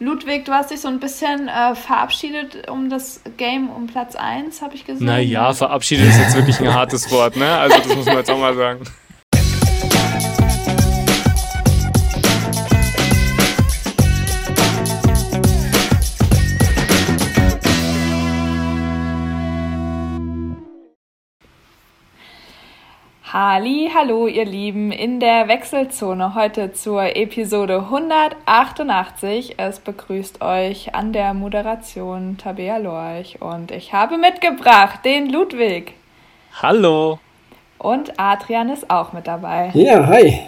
Ludwig, du hast dich so ein bisschen äh, verabschiedet um das Game um Platz 1, habe ich gesehen. Naja, verabschiedet ist jetzt wirklich ein hartes Wort, ne? Also das muss man jetzt auch mal sagen. Halli, hallo ihr Lieben in der Wechselzone heute zur Episode 188. Es begrüßt euch an der Moderation Tabea Lorch und ich habe mitgebracht den Ludwig. Hallo. Und Adrian ist auch mit dabei. Ja, hi.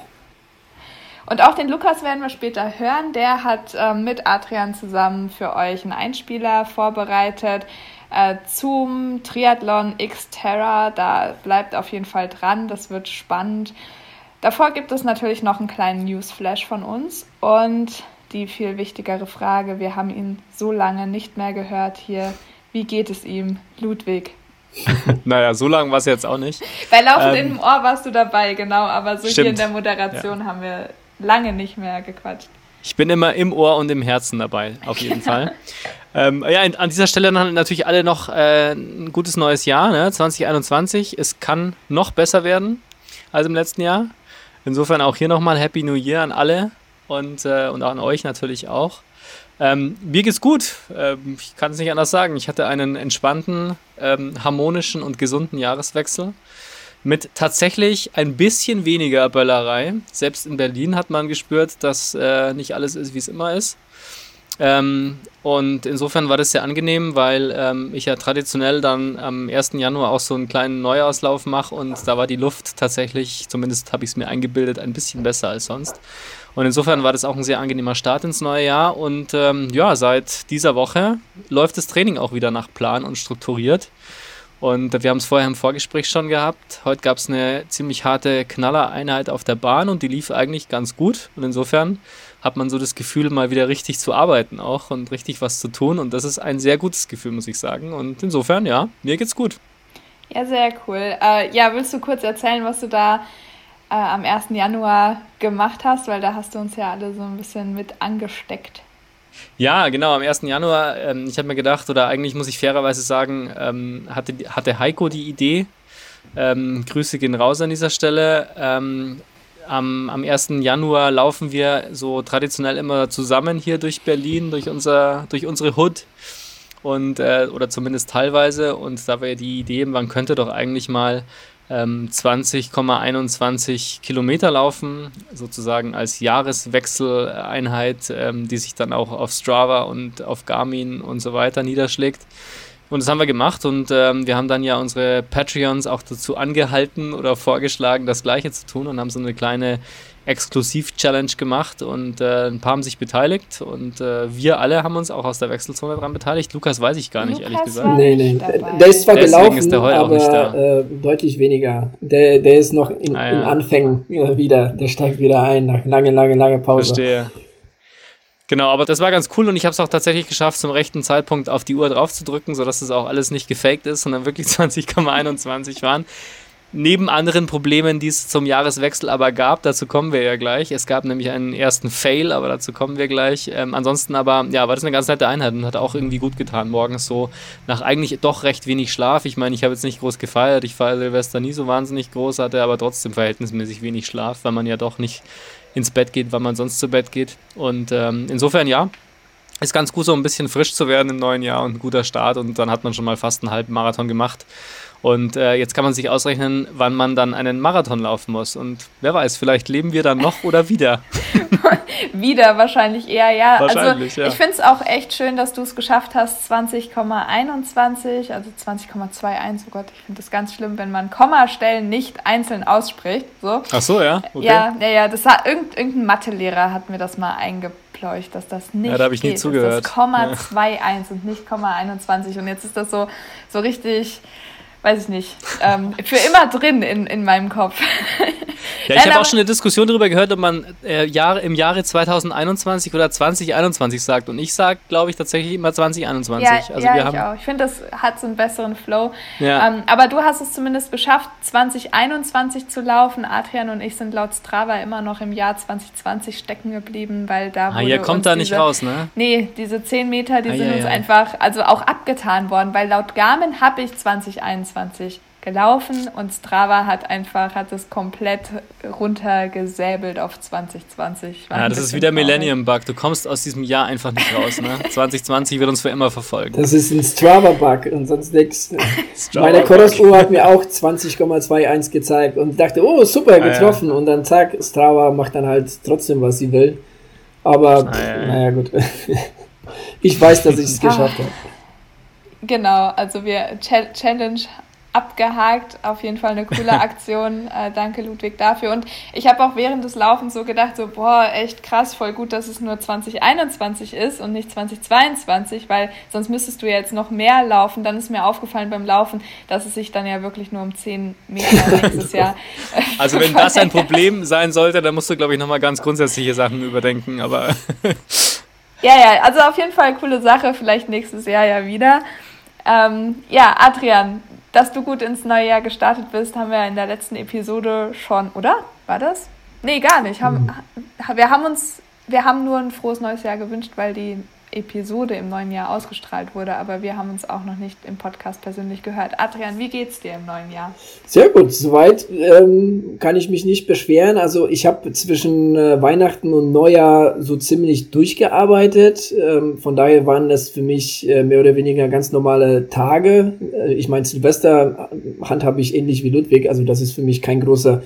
Und auch den Lukas werden wir später hören. Der hat äh, mit Adrian zusammen für euch einen Einspieler vorbereitet äh, zum Triathlon Xterra. Da bleibt auf jeden Fall dran, das wird spannend. Davor gibt es natürlich noch einen kleinen Newsflash von uns und die viel wichtigere Frage, wir haben ihn so lange nicht mehr gehört hier. Wie geht es ihm, Ludwig? naja, so lange war es jetzt auch nicht. Bei Laufen ähm, im Ohr warst du dabei, genau, aber so stimmt. hier in der Moderation ja. haben wir lange nicht mehr gequatscht. Ich bin immer im Ohr und im Herzen dabei, auf jeden Fall. Ähm, ja, an dieser Stelle natürlich alle noch äh, ein gutes neues Jahr, ne? 2021. Es kann noch besser werden als im letzten Jahr. Insofern auch hier nochmal Happy New Year an alle und, äh, und auch an euch natürlich auch. Ähm, mir geht's gut. Ähm, ich kann es nicht anders sagen. Ich hatte einen entspannten, ähm, harmonischen und gesunden Jahreswechsel mit tatsächlich ein bisschen weniger Böllerei. Selbst in Berlin hat man gespürt, dass äh, nicht alles ist, wie es immer ist. Ähm, und insofern war das sehr angenehm, weil ähm, ich ja traditionell dann am 1. Januar auch so einen kleinen Neuauslauf mache und da war die Luft tatsächlich, zumindest habe ich es mir eingebildet, ein bisschen besser als sonst. Und insofern war das auch ein sehr angenehmer Start ins neue Jahr und ähm, ja, seit dieser Woche läuft das Training auch wieder nach Plan und strukturiert. Und wir haben es vorher im Vorgespräch schon gehabt. Heute gab es eine ziemlich harte Knallereinheit auf der Bahn und die lief eigentlich ganz gut. Und insofern hat man so das Gefühl, mal wieder richtig zu arbeiten auch und richtig was zu tun. Und das ist ein sehr gutes Gefühl, muss ich sagen. Und insofern, ja, mir geht's gut. Ja, sehr cool. Äh, ja, willst du kurz erzählen, was du da äh, am 1. Januar gemacht hast? Weil da hast du uns ja alle so ein bisschen mit angesteckt. Ja, genau, am 1. Januar, ähm, ich habe mir gedacht, oder eigentlich muss ich fairerweise sagen, ähm, hatte, hatte Heiko die Idee, ähm, Grüße gehen raus an dieser Stelle, ähm, am, am 1. Januar laufen wir so traditionell immer zusammen hier durch Berlin, durch, unser, durch unsere Hood. Und, äh, oder zumindest teilweise. Und da wäre die Idee, man könnte doch eigentlich mal ähm, 20,21 Kilometer laufen, sozusagen als Jahreswechseleinheit, ähm, die sich dann auch auf Strava und auf Garmin und so weiter niederschlägt. Und das haben wir gemacht und ähm, wir haben dann ja unsere Patreons auch dazu angehalten oder vorgeschlagen, das Gleiche zu tun und haben so eine kleine Exklusiv-Challenge gemacht und äh, ein paar haben sich beteiligt und äh, wir alle haben uns auch aus der Wechselzone daran beteiligt. Lukas weiß ich gar nicht, Lukas ehrlich gesagt. Nee, nee, der ist zwar Deswegen gelaufen, ist der heute aber auch nicht da. Äh, deutlich weniger. Der, der ist noch in, ah, ja. in Anfängen äh, wieder, der steigt wieder ein nach lange, lange, lange Pause. Verstehe. Genau, aber das war ganz cool und ich habe es auch tatsächlich geschafft, zum rechten Zeitpunkt auf die Uhr drauf zu drücken, sodass es auch alles nicht gefaked ist, sondern wirklich 20,21 waren. Neben anderen Problemen, die es zum Jahreswechsel aber gab, dazu kommen wir ja gleich. Es gab nämlich einen ersten Fail, aber dazu kommen wir gleich. Ähm, ansonsten aber, ja, war das eine ganz nette Einheit und hat auch irgendwie gut getan. Morgens so nach eigentlich doch recht wenig Schlaf. Ich meine, ich habe jetzt nicht groß gefeiert. Ich feiere Silvester nie so wahnsinnig groß, hatte aber trotzdem verhältnismäßig wenig Schlaf, weil man ja doch nicht ins Bett geht, wann man sonst zu Bett geht. Und ähm, insofern ja, ist ganz gut, so ein bisschen frisch zu werden im neuen Jahr und ein guter Start. Und dann hat man schon mal fast einen halben Marathon gemacht. Und äh, jetzt kann man sich ausrechnen, wann man dann einen Marathon laufen muss. Und wer weiß, vielleicht leben wir dann noch oder wieder. wieder wahrscheinlich eher, ja. Also wahrscheinlich, also, ja. Ich finde es auch echt schön, dass du es geschafft hast, 20,21, also 20,21. Oh Gott, ich finde das ganz schlimm, wenn man Kommastellen nicht einzeln ausspricht. So. Ach so, ja. Okay. Ja, ja, ja. Das hat, irgend, irgendein Mathelehrer hat mir das mal eingepleucht, dass das nicht. Ja, da habe ich geht. nie zugehört. Das Komma ja. 21 und nicht Komma 21. Und jetzt ist das so, so richtig weiß ich nicht, ähm, für immer drin in, in meinem Kopf. Ja, ich habe auch schon eine Diskussion darüber gehört, ob man äh, Jahre, im Jahre 2021 oder 2021 sagt. Und ich sage, glaube ich, tatsächlich immer 2021. Ja, also ja wir ich haben auch. Ich finde, das hat so einen besseren Flow. Ja. Ähm, aber du hast es zumindest geschafft, 2021 zu laufen. Adrian und ich sind laut Strava immer noch im Jahr 2020 stecken geblieben, weil da ah, ihr kommt da nicht raus, ne? Nee, diese 10 Meter, die ah, sind ja, uns einfach, also auch abgetan worden, weil laut Garmin habe ich 2021 gelaufen und Strava hat einfach, hat es komplett runtergesäbelt auf 2020. Ja, das ist wieder Millennium-Bug. Du kommst aus diesem Jahr einfach nicht raus. Ne? 2020 wird uns für immer verfolgen. Das ist ein Strava-Bug und sonst nichts. Meine Chorus-Uhr hat mir auch 20,21 gezeigt und dachte, oh, super, getroffen. Ah, ja. Und dann zack, Strava macht dann halt trotzdem, was sie will. Aber, ah, ja, naja, gut. ich weiß, dass ich es geschafft habe. Genau, also wir Challenge abgehakt. Auf jeden Fall eine coole Aktion. äh, danke, Ludwig, dafür. Und ich habe auch während des Laufens so gedacht, so, boah, echt krass, voll gut, dass es nur 2021 ist und nicht 2022, weil sonst müsstest du ja jetzt noch mehr laufen. Dann ist mir aufgefallen beim Laufen, dass es sich dann ja wirklich nur um 10 Meter nächstes Jahr. Äh, also, wenn das ein Problem sein sollte, dann musst du, glaube ich, nochmal ganz grundsätzliche Sachen überdenken, aber. ja, ja, also auf jeden Fall coole Sache, vielleicht nächstes Jahr ja wieder. Ähm, ja, Adrian, dass du gut ins neue Jahr gestartet bist, haben wir in der letzten Episode schon, oder? War das? Nee, gar nicht. Haben, mhm. Wir haben uns, wir haben nur ein frohes neues Jahr gewünscht, weil die Episode im neuen Jahr ausgestrahlt wurde, aber wir haben uns auch noch nicht im Podcast persönlich gehört. Adrian, wie geht's dir im neuen Jahr? Sehr gut, soweit ähm, kann ich mich nicht beschweren. Also ich habe zwischen äh, Weihnachten und Neujahr so ziemlich durchgearbeitet. Ähm, von daher waren das für mich äh, mehr oder weniger ganz normale Tage. Äh, ich meine, Silvester handhabe ich ähnlich wie Ludwig, also das ist für mich kein großer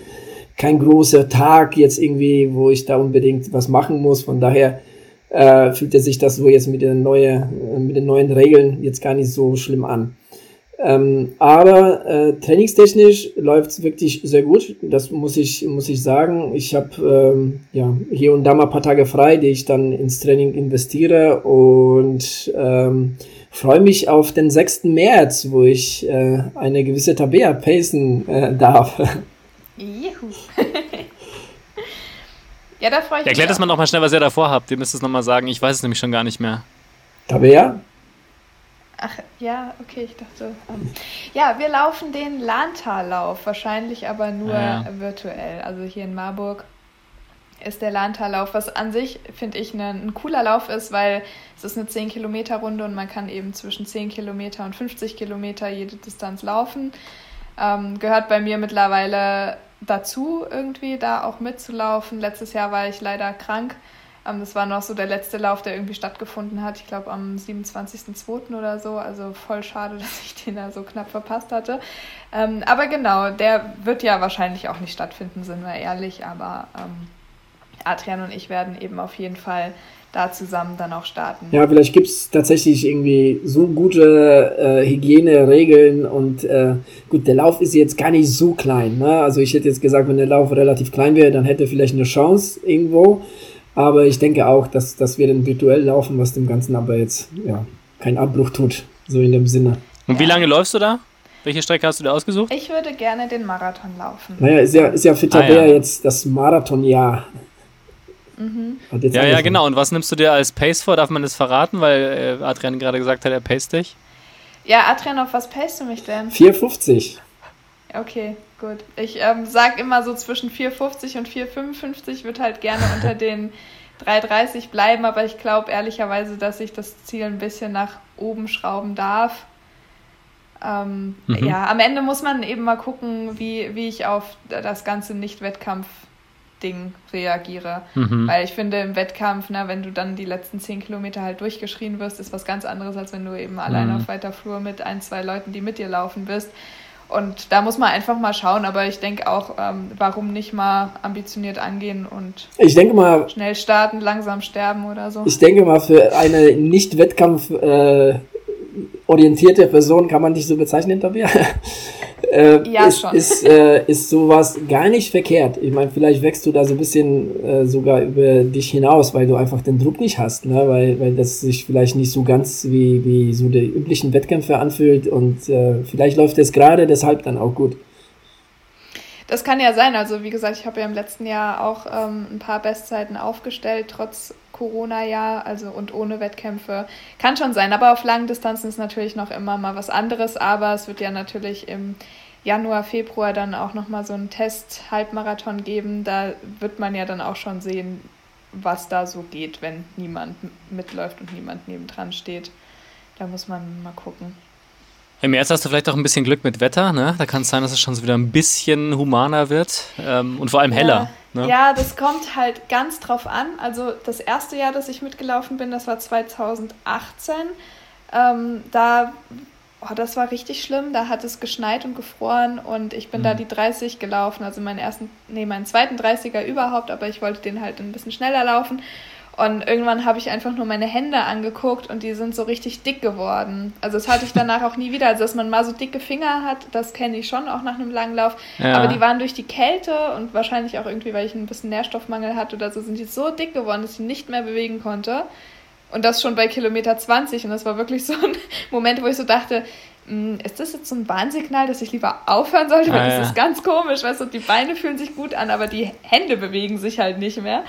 kein großer Tag jetzt irgendwie, wo ich da unbedingt was machen muss. Von daher äh, fühlt er sich das so jetzt mit den, neue, äh, mit den neuen Regeln jetzt gar nicht so schlimm an. Ähm, aber äh, trainingstechnisch läuft es wirklich sehr gut. Das muss ich, muss ich sagen. Ich habe ähm, ja, hier und da mal ein paar Tage frei, die ich dann ins Training investiere und ähm, freue mich auf den 6. März, wo ich äh, eine gewisse Tabea pacen äh, darf. Juhu. Ja, da freue ich mich. Erklärt das mal nochmal schnell, was ihr davor habt. Ihr müsst es nochmal sagen. Ich weiß es nämlich schon gar nicht mehr. Tabea? Ach, ja, okay, ich dachte. Ähm, ja, wir laufen den Lahntallauf, wahrscheinlich aber nur ja, ja. virtuell. Also hier in Marburg ist der Lahntallauf, was an sich, finde ich, ne, ein cooler Lauf ist, weil es ist eine 10-Kilometer-Runde und man kann eben zwischen 10 Kilometer und 50 Kilometer jede Distanz laufen. Ähm, gehört bei mir mittlerweile dazu, irgendwie da auch mitzulaufen. Letztes Jahr war ich leider krank. Ähm, das war noch so der letzte Lauf, der irgendwie stattgefunden hat. Ich glaube am 27.02. oder so. Also voll schade, dass ich den da so knapp verpasst hatte. Ähm, aber genau, der wird ja wahrscheinlich auch nicht stattfinden, sind wir ehrlich. Aber ähm, Adrian und ich werden eben auf jeden Fall da zusammen dann auch starten. Ja, vielleicht gibt es tatsächlich irgendwie so gute äh, Hygieneregeln und äh, gut, der Lauf ist jetzt gar nicht so klein. Ne? Also ich hätte jetzt gesagt, wenn der Lauf relativ klein wäre, dann hätte er vielleicht eine Chance irgendwo. Aber ich denke auch, dass, dass wir dann virtuell laufen, was dem Ganzen aber jetzt ja, keinen Abbruch tut, so in dem Sinne. Und wie lange läufst du da? Welche Strecke hast du da ausgesucht? Ich würde gerne den Marathon laufen. Naja, ist ja, ist ja für Tabea ah, ja. jetzt das Marathonjahr. Mhm. Ja, ja, genau. Und was nimmst du dir als Pace vor? Darf man das verraten? Weil äh, Adrian gerade gesagt hat, er paced dich. Ja, Adrian, auf was pacest du mich denn? 4,50. Okay, gut. Ich ähm, sag immer so zwischen 4,50 und 4,55 wird halt gerne unter den 3,30 bleiben, aber ich glaube ehrlicherweise, dass ich das Ziel ein bisschen nach oben schrauben darf. Ähm, mhm. Ja, am Ende muss man eben mal gucken, wie, wie ich auf das ganze Nicht-Wettkampf Ding reagiere. Mhm. Weil ich finde, im Wettkampf, ne, wenn du dann die letzten zehn Kilometer halt durchgeschrien wirst, ist was ganz anderes, als wenn du eben mhm. allein auf weiter Flur mit ein, zwei Leuten, die mit dir laufen bist. Und da muss man einfach mal schauen, aber ich denke auch, ähm, warum nicht mal ambitioniert angehen und ich denke mal, schnell starten, langsam sterben oder so. Ich denke mal, für eine nicht-Wettkampf äh, orientierte Person kann man dich so bezeichnen, Tabea. äh, ja, ist, schon. Ist, äh, ist sowas gar nicht verkehrt. Ich meine, vielleicht wächst du da so ein bisschen äh, sogar über dich hinaus, weil du einfach den Druck nicht hast, ne? weil, weil das sich vielleicht nicht so ganz wie, wie so die üblichen Wettkämpfe anfühlt und äh, vielleicht läuft es gerade deshalb dann auch gut. Das kann ja sein. Also wie gesagt, ich habe ja im letzten Jahr auch ähm, ein paar Bestzeiten aufgestellt, trotz Corona-Jahr, also und ohne Wettkämpfe. Kann schon sein, aber auf langen Distanzen ist natürlich noch immer mal was anderes. Aber es wird ja natürlich im Januar, Februar dann auch nochmal so einen Test-Halbmarathon geben. Da wird man ja dann auch schon sehen, was da so geht, wenn niemand mitläuft und niemand nebendran steht. Da muss man mal gucken. Im März hast du vielleicht auch ein bisschen Glück mit Wetter, ne? Da kann es sein, dass es schon wieder ein bisschen humaner wird ähm, und vor allem heller. Ja, ne? ja, das kommt halt ganz drauf an. Also das erste Jahr, dass ich mitgelaufen bin, das war 2018. Ähm, da, oh, das war richtig schlimm. Da hat es geschneit und gefroren und ich bin mhm. da die 30 gelaufen, also meinen ersten, nee, meinen zweiten 30er überhaupt, aber ich wollte den halt ein bisschen schneller laufen. Und irgendwann habe ich einfach nur meine Hände angeguckt und die sind so richtig dick geworden. Also das hatte ich danach auch nie wieder. Also dass man mal so dicke Finger hat, das kenne ich schon auch nach einem langen Lauf. Ja. Aber die waren durch die Kälte und wahrscheinlich auch irgendwie, weil ich ein bisschen Nährstoffmangel hatte oder so, sind die so dick geworden, dass ich nicht mehr bewegen konnte. Und das schon bei Kilometer 20. Und das war wirklich so ein Moment, wo ich so dachte, hm, ist das jetzt so ein Warnsignal, dass ich lieber aufhören sollte? Weil ah, das ja. ist ganz komisch, weißt du, die Beine fühlen sich gut an, aber die Hände bewegen sich halt nicht mehr.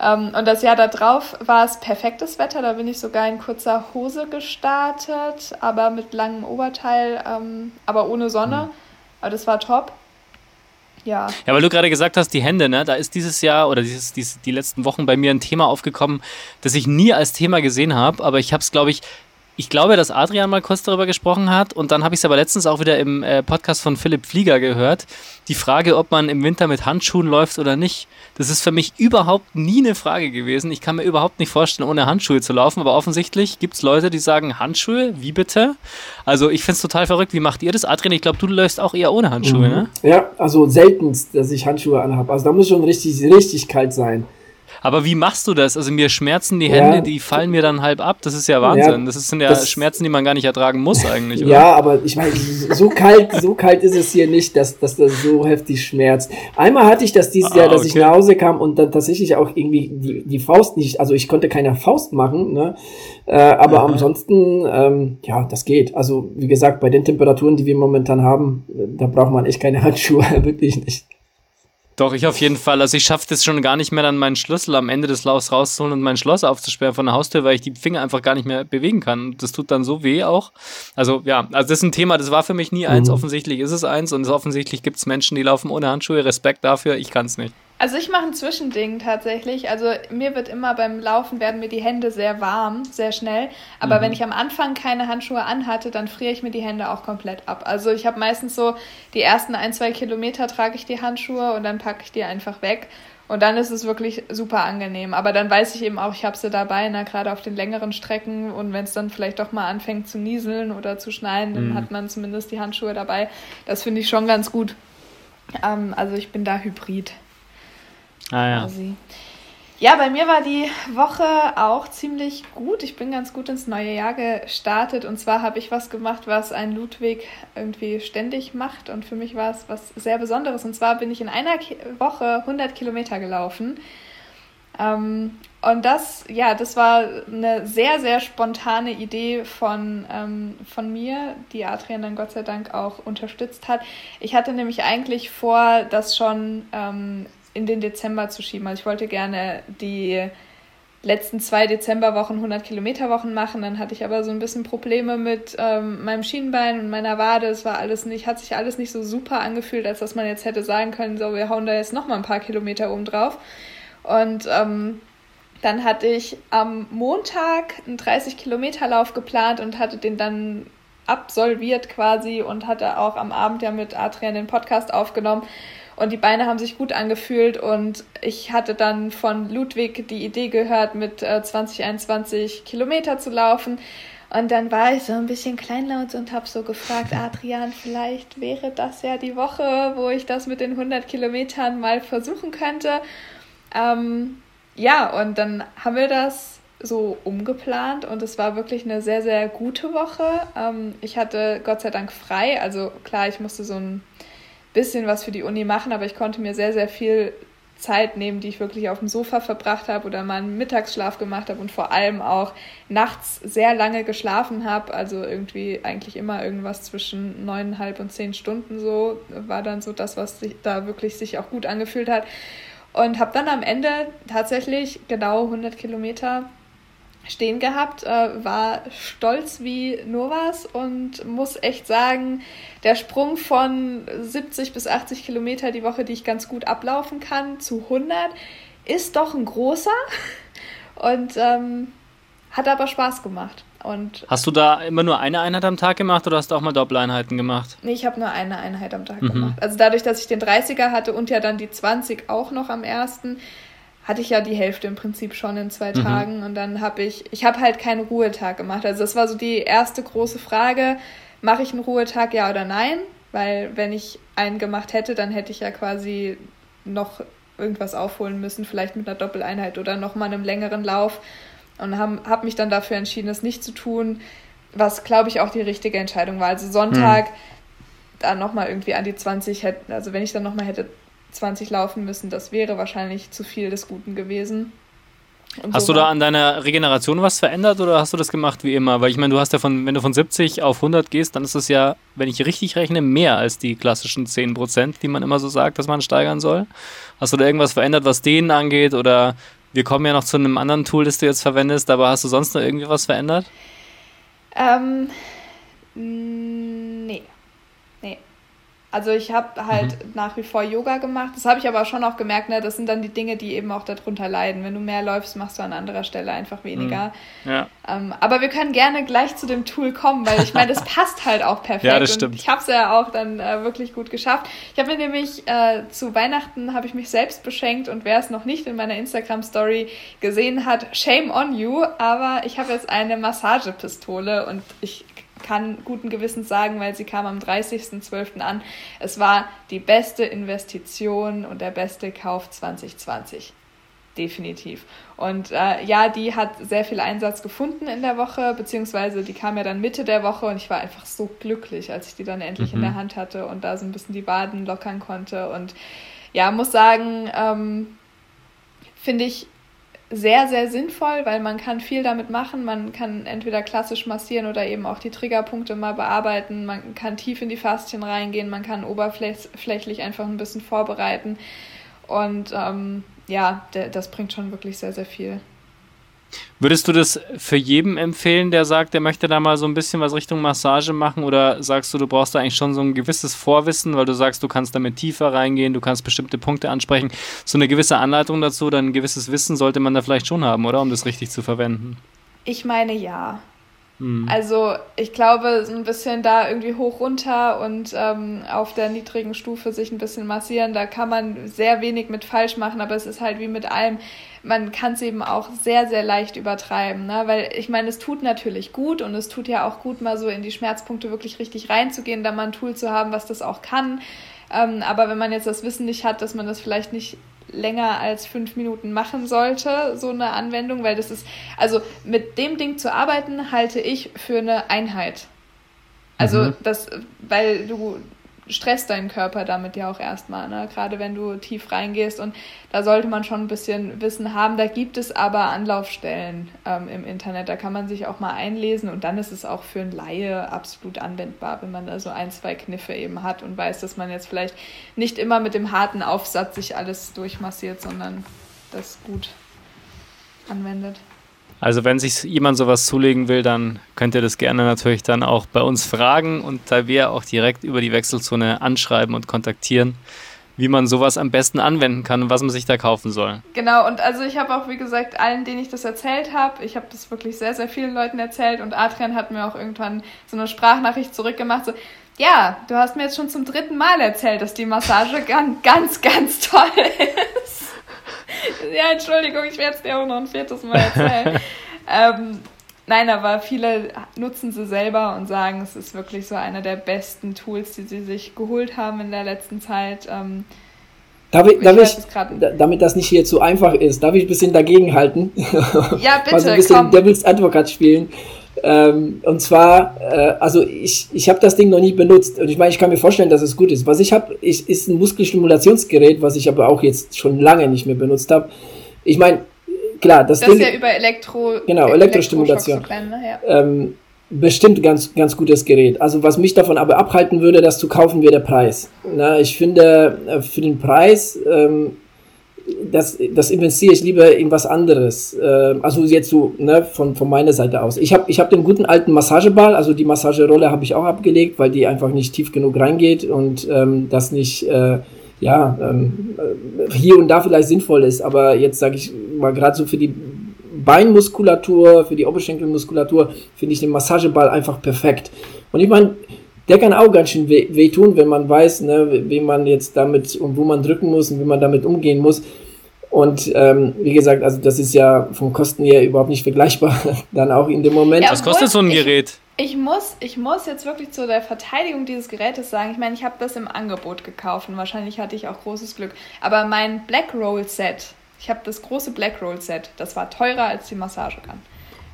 Ähm, und das Jahr darauf war es perfektes Wetter. Da bin ich sogar in kurzer Hose gestartet, aber mit langem Oberteil, ähm, aber ohne Sonne. Mhm. Aber das war top. Ja. Ja, weil du gerade gesagt hast, die Hände, ne? Da ist dieses Jahr oder dieses, dieses, die letzten Wochen bei mir ein Thema aufgekommen, das ich nie als Thema gesehen habe, aber ich habe es, glaube ich, ich glaube, dass Adrian mal kurz darüber gesprochen hat und dann habe ich es aber letztens auch wieder im äh, Podcast von Philipp Flieger gehört. Die Frage, ob man im Winter mit Handschuhen läuft oder nicht, das ist für mich überhaupt nie eine Frage gewesen. Ich kann mir überhaupt nicht vorstellen, ohne Handschuhe zu laufen, aber offensichtlich gibt es Leute, die sagen, Handschuhe, wie bitte? Also ich finde es total verrückt. Wie macht ihr das? Adrian, ich glaube, du läufst auch eher ohne Handschuhe, mhm. ne? Ja, also seltenst, dass ich Handschuhe anhabe. Also da muss schon richtig, richtig kalt sein. Aber wie machst du das? Also mir schmerzen die Hände, ja. die fallen mir dann halb ab. Das ist ja Wahnsinn. Ja, das sind ja das, Schmerzen, die man gar nicht ertragen muss eigentlich. Oder? Ja, aber ich meine, so kalt, so kalt ist es hier nicht, dass, dass das so heftig schmerzt. Einmal hatte ich das dieses ah, Jahr, dass okay. ich nach Hause kam und dann tatsächlich auch irgendwie die, die Faust nicht, also ich konnte keine Faust machen, ne? Äh, aber Aha. ansonsten, ähm, ja, das geht. Also wie gesagt, bei den Temperaturen, die wir momentan haben, da braucht man echt keine Handschuhe, wirklich nicht. Doch, ich auf jeden Fall. Also ich schaffe das schon gar nicht mehr, dann meinen Schlüssel am Ende des Laufs rauszuholen und mein Schloss aufzusperren von der Haustür, weil ich die Finger einfach gar nicht mehr bewegen kann. Das tut dann so weh auch. Also ja, also das ist ein Thema, das war für mich nie eins. Mhm. Offensichtlich ist es eins und offensichtlich gibt es Menschen, die laufen ohne Handschuhe. Respekt dafür, ich kann es nicht. Also ich mache ein Zwischending tatsächlich. Also mir wird immer beim Laufen werden mir die Hände sehr warm, sehr schnell. Aber mhm. wenn ich am Anfang keine Handschuhe anhatte, dann friere ich mir die Hände auch komplett ab. Also ich habe meistens so die ersten ein, zwei Kilometer trage ich die Handschuhe und dann packe ich die einfach weg. Und dann ist es wirklich super angenehm. Aber dann weiß ich eben auch, ich habe sie dabei, na, gerade auf den längeren Strecken. Und wenn es dann vielleicht doch mal anfängt zu nieseln oder zu schneien, dann mhm. hat man zumindest die Handschuhe dabei. Das finde ich schon ganz gut. Ähm, also ich bin da hybrid. Ah ja. Quasi. Ja, bei mir war die Woche auch ziemlich gut. Ich bin ganz gut ins neue Jahr gestartet. Und zwar habe ich was gemacht, was ein Ludwig irgendwie ständig macht. Und für mich war es was sehr Besonderes. Und zwar bin ich in einer Woche 100 Kilometer gelaufen. Ähm, und das, ja, das war eine sehr, sehr spontane Idee von, ähm, von mir, die Adrian dann Gott sei Dank auch unterstützt hat. Ich hatte nämlich eigentlich vor, das schon ähm, in den Dezember zu schieben. Also ich wollte gerne die letzten zwei Dezemberwochen 100 Kilometer Wochen machen. Dann hatte ich aber so ein bisschen Probleme mit ähm, meinem Schienbein und meiner Wade. Es war alles nicht, hat sich alles nicht so super angefühlt, als dass man jetzt hätte sagen können, so wir hauen da jetzt noch mal ein paar Kilometer oben drauf. Und ähm, dann hatte ich am Montag einen 30 Kilometer Lauf geplant und hatte den dann absolviert quasi und hatte auch am Abend ja mit Adrian den Podcast aufgenommen. Und die Beine haben sich gut angefühlt und ich hatte dann von Ludwig die Idee gehört, mit äh, 2021 Kilometer zu laufen. Und dann war ich so ein bisschen kleinlaut und habe so gefragt, Adrian, vielleicht wäre das ja die Woche, wo ich das mit den 100 Kilometern mal versuchen könnte. Ähm, ja, und dann haben wir das so umgeplant und es war wirklich eine sehr, sehr gute Woche. Ähm, ich hatte Gott sei Dank frei, also klar, ich musste so ein bisschen was für die Uni machen, aber ich konnte mir sehr, sehr viel Zeit nehmen, die ich wirklich auf dem Sofa verbracht habe oder mal einen Mittagsschlaf gemacht habe und vor allem auch nachts sehr lange geschlafen habe. Also irgendwie eigentlich immer irgendwas zwischen neuneinhalb und zehn Stunden so war dann so das, was sich da wirklich sich auch gut angefühlt hat. Und habe dann am Ende tatsächlich genau 100 Kilometer stehen gehabt, äh, war stolz wie nur was und muss echt sagen, der Sprung von 70 bis 80 Kilometer die Woche, die ich ganz gut ablaufen kann, zu 100, ist doch ein großer und ähm, hat aber Spaß gemacht. Und hast du da immer nur eine Einheit am Tag gemacht oder hast du auch mal Doppeleinheiten gemacht? Nee, ich habe nur eine Einheit am Tag mhm. gemacht. Also dadurch, dass ich den 30er hatte und ja dann die 20 auch noch am ersten, hatte ich ja die Hälfte im Prinzip schon in zwei mhm. Tagen und dann habe ich, ich habe halt keinen Ruhetag gemacht. Also das war so die erste große Frage, mache ich einen Ruhetag, ja oder nein? Weil wenn ich einen gemacht hätte, dann hätte ich ja quasi noch irgendwas aufholen müssen, vielleicht mit einer Doppeleinheit oder nochmal einem längeren Lauf und habe hab mich dann dafür entschieden, es nicht zu tun, was glaube ich auch die richtige Entscheidung war. Also Sonntag mhm. dann nochmal irgendwie an die 20 hätte, also wenn ich dann nochmal hätte 20 laufen müssen. Das wäre wahrscheinlich zu viel des Guten gewesen. Und hast so du da an deiner Regeneration was verändert oder hast du das gemacht wie immer? Weil ich meine, du hast ja von, wenn du von 70 auf 100 gehst, dann ist das ja, wenn ich richtig rechne, mehr als die klassischen 10 Prozent, die man immer so sagt, dass man steigern soll. Hast du da irgendwas verändert, was denen angeht? Oder wir kommen ja noch zu einem anderen Tool, das du jetzt verwendest, aber hast du sonst noch irgendwie was verändert? Ähm. Also ich habe halt mhm. nach wie vor Yoga gemacht. Das habe ich aber schon auch gemerkt, ne? das sind dann die Dinge, die eben auch darunter leiden. Wenn du mehr läufst, machst du an anderer Stelle einfach weniger. Mhm. Ja. Ähm, aber wir können gerne gleich zu dem Tool kommen, weil ich meine, das passt halt auch perfekt. Ja, das stimmt. Und ich habe es ja auch dann äh, wirklich gut geschafft. Ich habe mir nämlich äh, zu Weihnachten habe ich mich selbst beschenkt und wer es noch nicht in meiner Instagram-Story gesehen hat, shame on you. Aber ich habe jetzt eine Massagepistole und ich kann guten Gewissens sagen, weil sie kam am 30.12. an. Es war die beste Investition und der beste Kauf 2020. Definitiv. Und äh, ja, die hat sehr viel Einsatz gefunden in der Woche, beziehungsweise die kam ja dann Mitte der Woche und ich war einfach so glücklich, als ich die dann endlich mhm. in der Hand hatte und da so ein bisschen die Waden lockern konnte. Und ja, muss sagen, ähm, finde ich sehr, sehr sinnvoll, weil man kann viel damit machen. Man kann entweder klassisch massieren oder eben auch die Triggerpunkte mal bearbeiten. Man kann tief in die Faszien reingehen, man kann oberflächlich einfach ein bisschen vorbereiten. Und ähm, ja, das bringt schon wirklich sehr, sehr viel. Würdest du das für jeden empfehlen, der sagt, der möchte da mal so ein bisschen was Richtung Massage machen? Oder sagst du, du brauchst da eigentlich schon so ein gewisses Vorwissen, weil du sagst, du kannst damit tiefer reingehen, du kannst bestimmte Punkte ansprechen. So eine gewisse Anleitung dazu oder ein gewisses Wissen sollte man da vielleicht schon haben, oder? Um das richtig zu verwenden. Ich meine ja. Hm. Also ich glaube, so ein bisschen da irgendwie hoch runter und ähm, auf der niedrigen Stufe sich ein bisschen massieren, da kann man sehr wenig mit falsch machen, aber es ist halt wie mit allem, man kann es eben auch sehr, sehr leicht übertreiben, ne? weil ich meine, es tut natürlich gut und es tut ja auch gut, mal so in die Schmerzpunkte wirklich richtig reinzugehen, da mal ein Tool zu haben, was das auch kann. Ähm, aber wenn man jetzt das Wissen nicht hat, dass man das vielleicht nicht länger als fünf Minuten machen sollte, so eine Anwendung, weil das ist, also mit dem Ding zu arbeiten, halte ich für eine Einheit. Also mhm. das, weil du stresst deinen Körper damit ja auch erstmal, ne? gerade wenn du tief reingehst und da sollte man schon ein bisschen Wissen haben. Da gibt es aber Anlaufstellen ähm, im Internet, da kann man sich auch mal einlesen und dann ist es auch für einen Laie absolut anwendbar, wenn man da so ein, zwei Kniffe eben hat und weiß, dass man jetzt vielleicht nicht immer mit dem harten Aufsatz sich alles durchmassiert, sondern das gut anwendet. Also wenn sich jemand sowas zulegen will, dann könnt ihr das gerne natürlich dann auch bei uns fragen und da wir auch direkt über die Wechselzone anschreiben und kontaktieren, wie man sowas am besten anwenden kann und was man sich da kaufen soll. Genau, und also ich habe auch, wie gesagt, allen, denen ich das erzählt habe, ich habe das wirklich sehr, sehr vielen Leuten erzählt und Adrian hat mir auch irgendwann so eine Sprachnachricht zurückgemacht, so, ja, du hast mir jetzt schon zum dritten Mal erzählt, dass die Massage ganz, ganz, ganz toll ist. ja, Entschuldigung, ich werde es dir auch noch ein viertes Mal erzählen. ähm, nein, aber viele nutzen sie selber und sagen, es ist wirklich so einer der besten Tools, die sie sich geholt haben in der letzten Zeit. Ähm, Darf ich, darf ich, damit das nicht hier zu einfach ist, darf ich ein bisschen dagegenhalten? Ja, bitte. also ein bisschen komm. Devil's Advocate spielen. Ähm, und zwar, äh, also ich, ich habe das Ding noch nie benutzt und ich meine, ich kann mir vorstellen, dass es gut ist. Was ich habe, ist, ist ein Muskelstimulationsgerät, was ich aber auch jetzt schon lange nicht mehr benutzt habe. Ich meine, klar, das, das Ding. ist ja über Elektro. Genau, Elektrostimulation. Ne? Ja. Ähm, bestimmt ganz, ganz gutes Gerät. Also was mich davon aber abhalten würde, das zu kaufen, wäre der Preis. Na, ich finde, äh, für den Preis, ähm, das, das investiere ich lieber in was anderes. Äh, also jetzt so ne, von, von meiner Seite aus. Ich habe ich hab den guten alten Massageball, also die Massagerolle habe ich auch abgelegt, weil die einfach nicht tief genug reingeht und ähm, das nicht... Äh, ja, ähm, äh, hier und da vielleicht sinnvoll ist, aber jetzt sage ich mal gerade so für die Beinmuskulatur, für die Oberschenkelmuskulatur finde ich den Massageball einfach perfekt. Und ich meine, der kann auch ganz schön weh, wehtun, wenn man weiß, ne, wie man jetzt damit und wo man drücken muss und wie man damit umgehen muss. Und ähm, wie gesagt, also das ist ja vom Kosten her überhaupt nicht vergleichbar, dann auch in dem Moment. Ja, Was kostet so ein Gerät? Ich, ich, muss, ich muss jetzt wirklich zu der Verteidigung dieses Gerätes sagen, ich meine, ich habe das im Angebot gekauft und wahrscheinlich hatte ich auch großes Glück. Aber mein Black Roll Set, ich habe das große Black Roll Set, das war teurer als die Massagegun.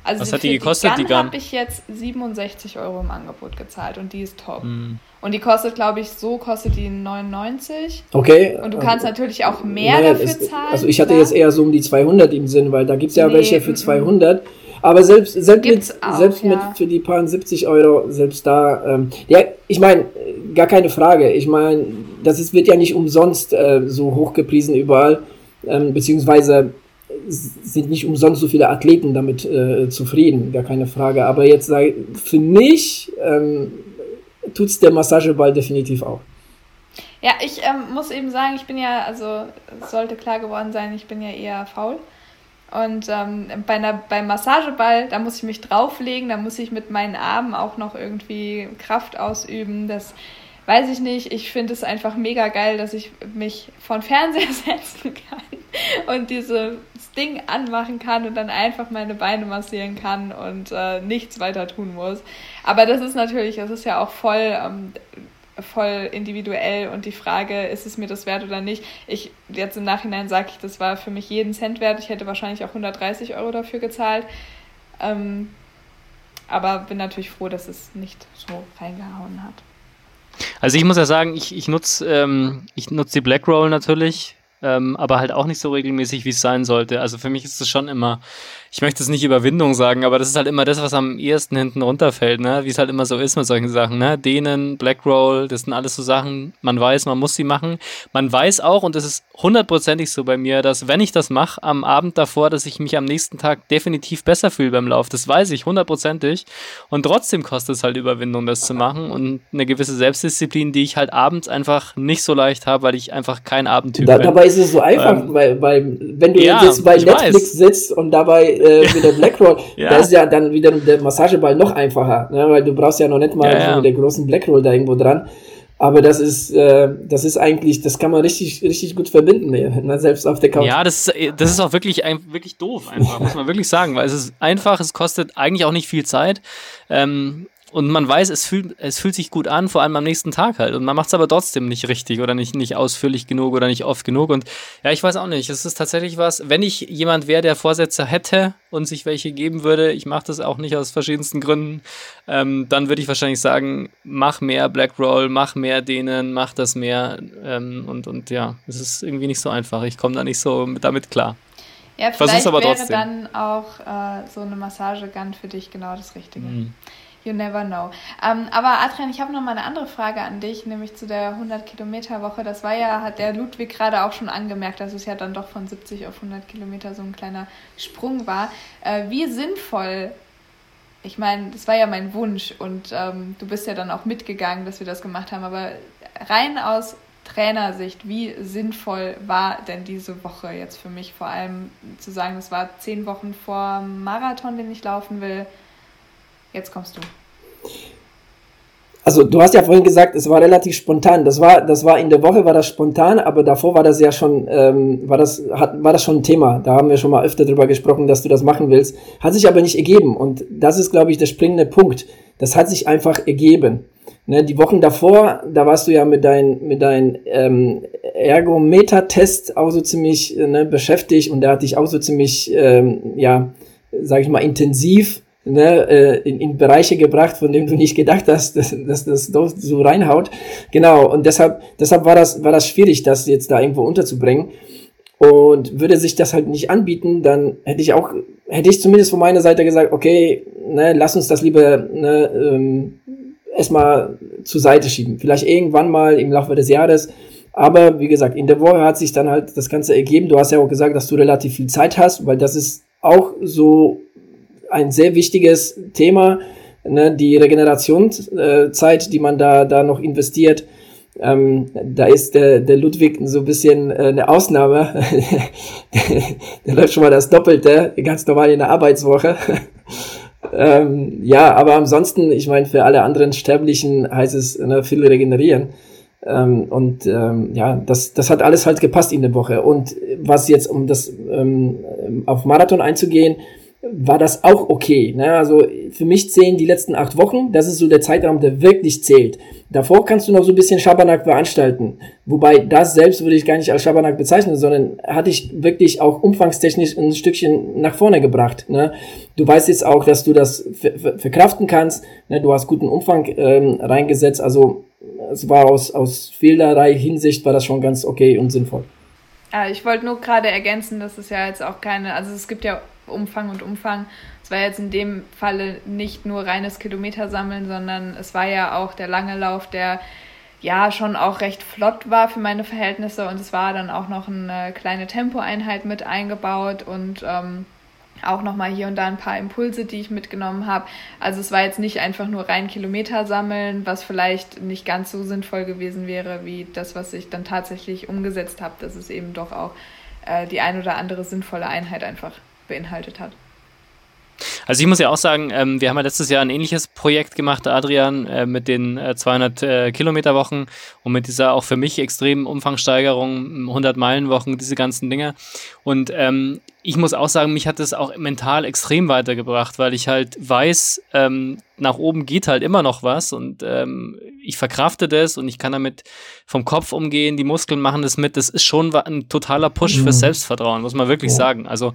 Also Was hat die gekostet, die Gun? habe ich jetzt 67 Euro im Angebot gezahlt und die ist top. Mm. Und die kostet, glaube ich, so kostet die 99. Okay. Und du kannst ähm, natürlich auch mehr naja, dafür es, zahlen. Also ich hatte klar. jetzt eher so um die 200 im Sinn, weil da gibt es ja nee, welche für 200. Aber selbst, selbst, mit, auch, selbst ja. mit für die paar 70 Euro, selbst da, ähm, ja, ich meine, gar keine Frage. Ich meine, das ist, wird ja nicht umsonst äh, so hochgepriesen überall, ähm, beziehungsweise sind nicht umsonst so viele Athleten damit äh, zufrieden, gar keine Frage. Aber jetzt für mich ähm, tut es der Massageball definitiv auch. Ja, ich ähm, muss eben sagen, ich bin ja, also sollte klar geworden sein, ich bin ja eher faul. Und ähm, bei einer, beim Massageball, da muss ich mich drauflegen, da muss ich mit meinen Armen auch noch irgendwie Kraft ausüben. Das weiß ich nicht. Ich finde es einfach mega geil, dass ich mich vor den Fernseher setzen kann und dieses Ding anmachen kann und dann einfach meine Beine massieren kann und äh, nichts weiter tun muss. Aber das ist natürlich, das ist ja auch voll, ähm, voll individuell und die Frage, ist es mir das wert oder nicht? Ich jetzt im Nachhinein sage ich, das war für mich jeden Cent wert. Ich hätte wahrscheinlich auch 130 Euro dafür gezahlt. Ähm, aber bin natürlich froh, dass es nicht so reingehauen hat. Also ich muss ja sagen, ich, ich nutze ähm, nutz die Black Roll natürlich, ähm, aber halt auch nicht so regelmäßig, wie es sein sollte. Also für mich ist es schon immer ich möchte es nicht Überwindung sagen, aber das ist halt immer das, was am ehesten hinten runterfällt, ne? Wie es halt immer so ist mit solchen Sachen, ne? Dehnen, Blackroll, das sind alles so Sachen, man weiß, man muss sie machen. Man weiß auch, und das ist hundertprozentig so bei mir, dass wenn ich das mache am Abend davor, dass ich mich am nächsten Tag definitiv besser fühle beim Lauf. Das weiß ich hundertprozentig. Und trotzdem kostet es halt Überwindung, das zu machen und eine gewisse Selbstdisziplin, die ich halt abends einfach nicht so leicht habe, weil ich einfach kein Abendtyp da, bin. Dabei ist es so einfach, ähm, weil, weil wenn du ja, jetzt bei Netflix weiß. sitzt und dabei äh, mit der Blackroll, ja. da ist ja dann wieder der Massageball noch einfacher, ne? weil du brauchst ja noch nicht mal ja, mit der großen Blackroll da irgendwo dran. Aber das ist, äh, das ist eigentlich, das kann man richtig, richtig gut verbinden, ne? selbst auf der Couch. Ja, das ist, das ist auch wirklich, wirklich doof, einfach, muss man wirklich sagen, weil es ist einfach, es kostet eigentlich auch nicht viel Zeit. Ähm, und man weiß, es fühlt, es fühlt sich gut an, vor allem am nächsten Tag halt. Und man macht es aber trotzdem nicht richtig oder nicht, nicht ausführlich genug oder nicht oft genug. Und ja, ich weiß auch nicht. Es ist tatsächlich was, wenn ich jemand wäre, der Vorsätze hätte und sich welche geben würde, ich mache das auch nicht aus verschiedensten Gründen, ähm, dann würde ich wahrscheinlich sagen, mach mehr Black Roll, mach mehr denen, mach das mehr. Ähm, und, und ja, es ist irgendwie nicht so einfach. Ich komme da nicht so damit klar. Ja, vielleicht aber wäre trotzdem. dann auch äh, so eine Massagegun für dich genau das Richtige. Mhm. You never know. Ähm, aber Adrian, ich habe noch mal eine andere Frage an dich, nämlich zu der 100-Kilometer-Woche. Das war ja, hat der Ludwig gerade auch schon angemerkt, dass es ja dann doch von 70 auf 100 Kilometer so ein kleiner Sprung war. Äh, wie sinnvoll, ich meine, das war ja mein Wunsch und ähm, du bist ja dann auch mitgegangen, dass wir das gemacht haben, aber rein aus Trainersicht, wie sinnvoll war denn diese Woche jetzt für mich? Vor allem zu sagen, es war zehn Wochen vor Marathon, den ich laufen will Jetzt kommst du. Also du hast ja vorhin gesagt, es war relativ spontan. Das war, das war in der Woche war das spontan, aber davor war das ja schon, ähm, war das, hat, war das schon ein Thema. Da haben wir schon mal öfter drüber gesprochen, dass du das machen willst. Hat sich aber nicht ergeben. Und das ist, glaube ich, der springende Punkt. Das hat sich einfach ergeben. Ne, die Wochen davor, da warst du ja mit deinem mit dein, ähm, Ergometer-Test auch so ziemlich äh, ne, beschäftigt und da hatte ich auch so ziemlich, ähm, ja, sage ich mal, intensiv ne, äh, in, in Bereiche gebracht, von denen du nicht gedacht hast, dass, dass das doch so reinhaut. Genau, und deshalb, deshalb war das, war das schwierig, das jetzt da irgendwo unterzubringen. Und würde sich das halt nicht anbieten, dann hätte ich auch, hätte ich zumindest von meiner Seite gesagt, okay, ne, lass uns das lieber ne, ähm, erstmal zur Seite schieben. Vielleicht irgendwann mal im Laufe des Jahres. Aber wie gesagt, in der Woche hat sich dann halt das Ganze ergeben. Du hast ja auch gesagt, dass du relativ viel Zeit hast, weil das ist auch so ein sehr wichtiges Thema, ne, die Regenerationszeit, die man da, da noch investiert. Ähm, da ist der, der Ludwig so ein bisschen äh, eine Ausnahme. der läuft schon mal das Doppelte, ganz normal in der Arbeitswoche. ähm, ja, aber ansonsten, ich meine, für alle anderen Sterblichen heißt es ne, viel regenerieren. Ähm, und ähm, ja, das, das hat alles halt gepasst in der Woche. Und was jetzt, um das ähm, auf Marathon einzugehen, war das auch okay. Ne? Also für mich zählen die letzten acht Wochen, das ist so der Zeitraum, der wirklich zählt. Davor kannst du noch so ein bisschen Schabernack veranstalten. Wobei das selbst würde ich gar nicht als Schabernack bezeichnen, sondern hatte ich wirklich auch umfangstechnisch ein Stückchen nach vorne gebracht. Ne? Du weißt jetzt auch, dass du das verkraften kannst. Ne? Du hast guten Umfang ähm, reingesetzt. Also es war aus, aus vielerlei Hinsicht war das schon ganz okay und sinnvoll. Ja, ich wollte nur gerade ergänzen, dass es ja jetzt auch keine, also es gibt ja Umfang und Umfang. Es war jetzt in dem Falle nicht nur reines Kilometersammeln, sondern es war ja auch der lange Lauf, der ja schon auch recht flott war für meine Verhältnisse und es war dann auch noch eine kleine Tempoeinheit mit eingebaut und ähm, auch nochmal hier und da ein paar Impulse, die ich mitgenommen habe. Also es war jetzt nicht einfach nur rein Kilometer sammeln, was vielleicht nicht ganz so sinnvoll gewesen wäre, wie das, was ich dann tatsächlich umgesetzt habe, dass es eben doch auch äh, die ein oder andere sinnvolle Einheit einfach beinhaltet hat. Also ich muss ja auch sagen, ähm, wir haben ja letztes Jahr ein ähnliches Projekt gemacht, Adrian, äh, mit den äh, 200 äh, Kilometer Wochen und mit dieser auch für mich extremen Umfangssteigerung, 100 Meilen Wochen, diese ganzen Dinge. Und ähm, ich muss auch sagen, mich hat das auch mental extrem weitergebracht, weil ich halt weiß, ähm, nach oben geht halt immer noch was und ähm, ich verkrafte das und ich kann damit vom Kopf umgehen, die Muskeln machen das mit. Das ist schon ein totaler Push mhm. fürs Selbstvertrauen, muss man wirklich ja. sagen. Also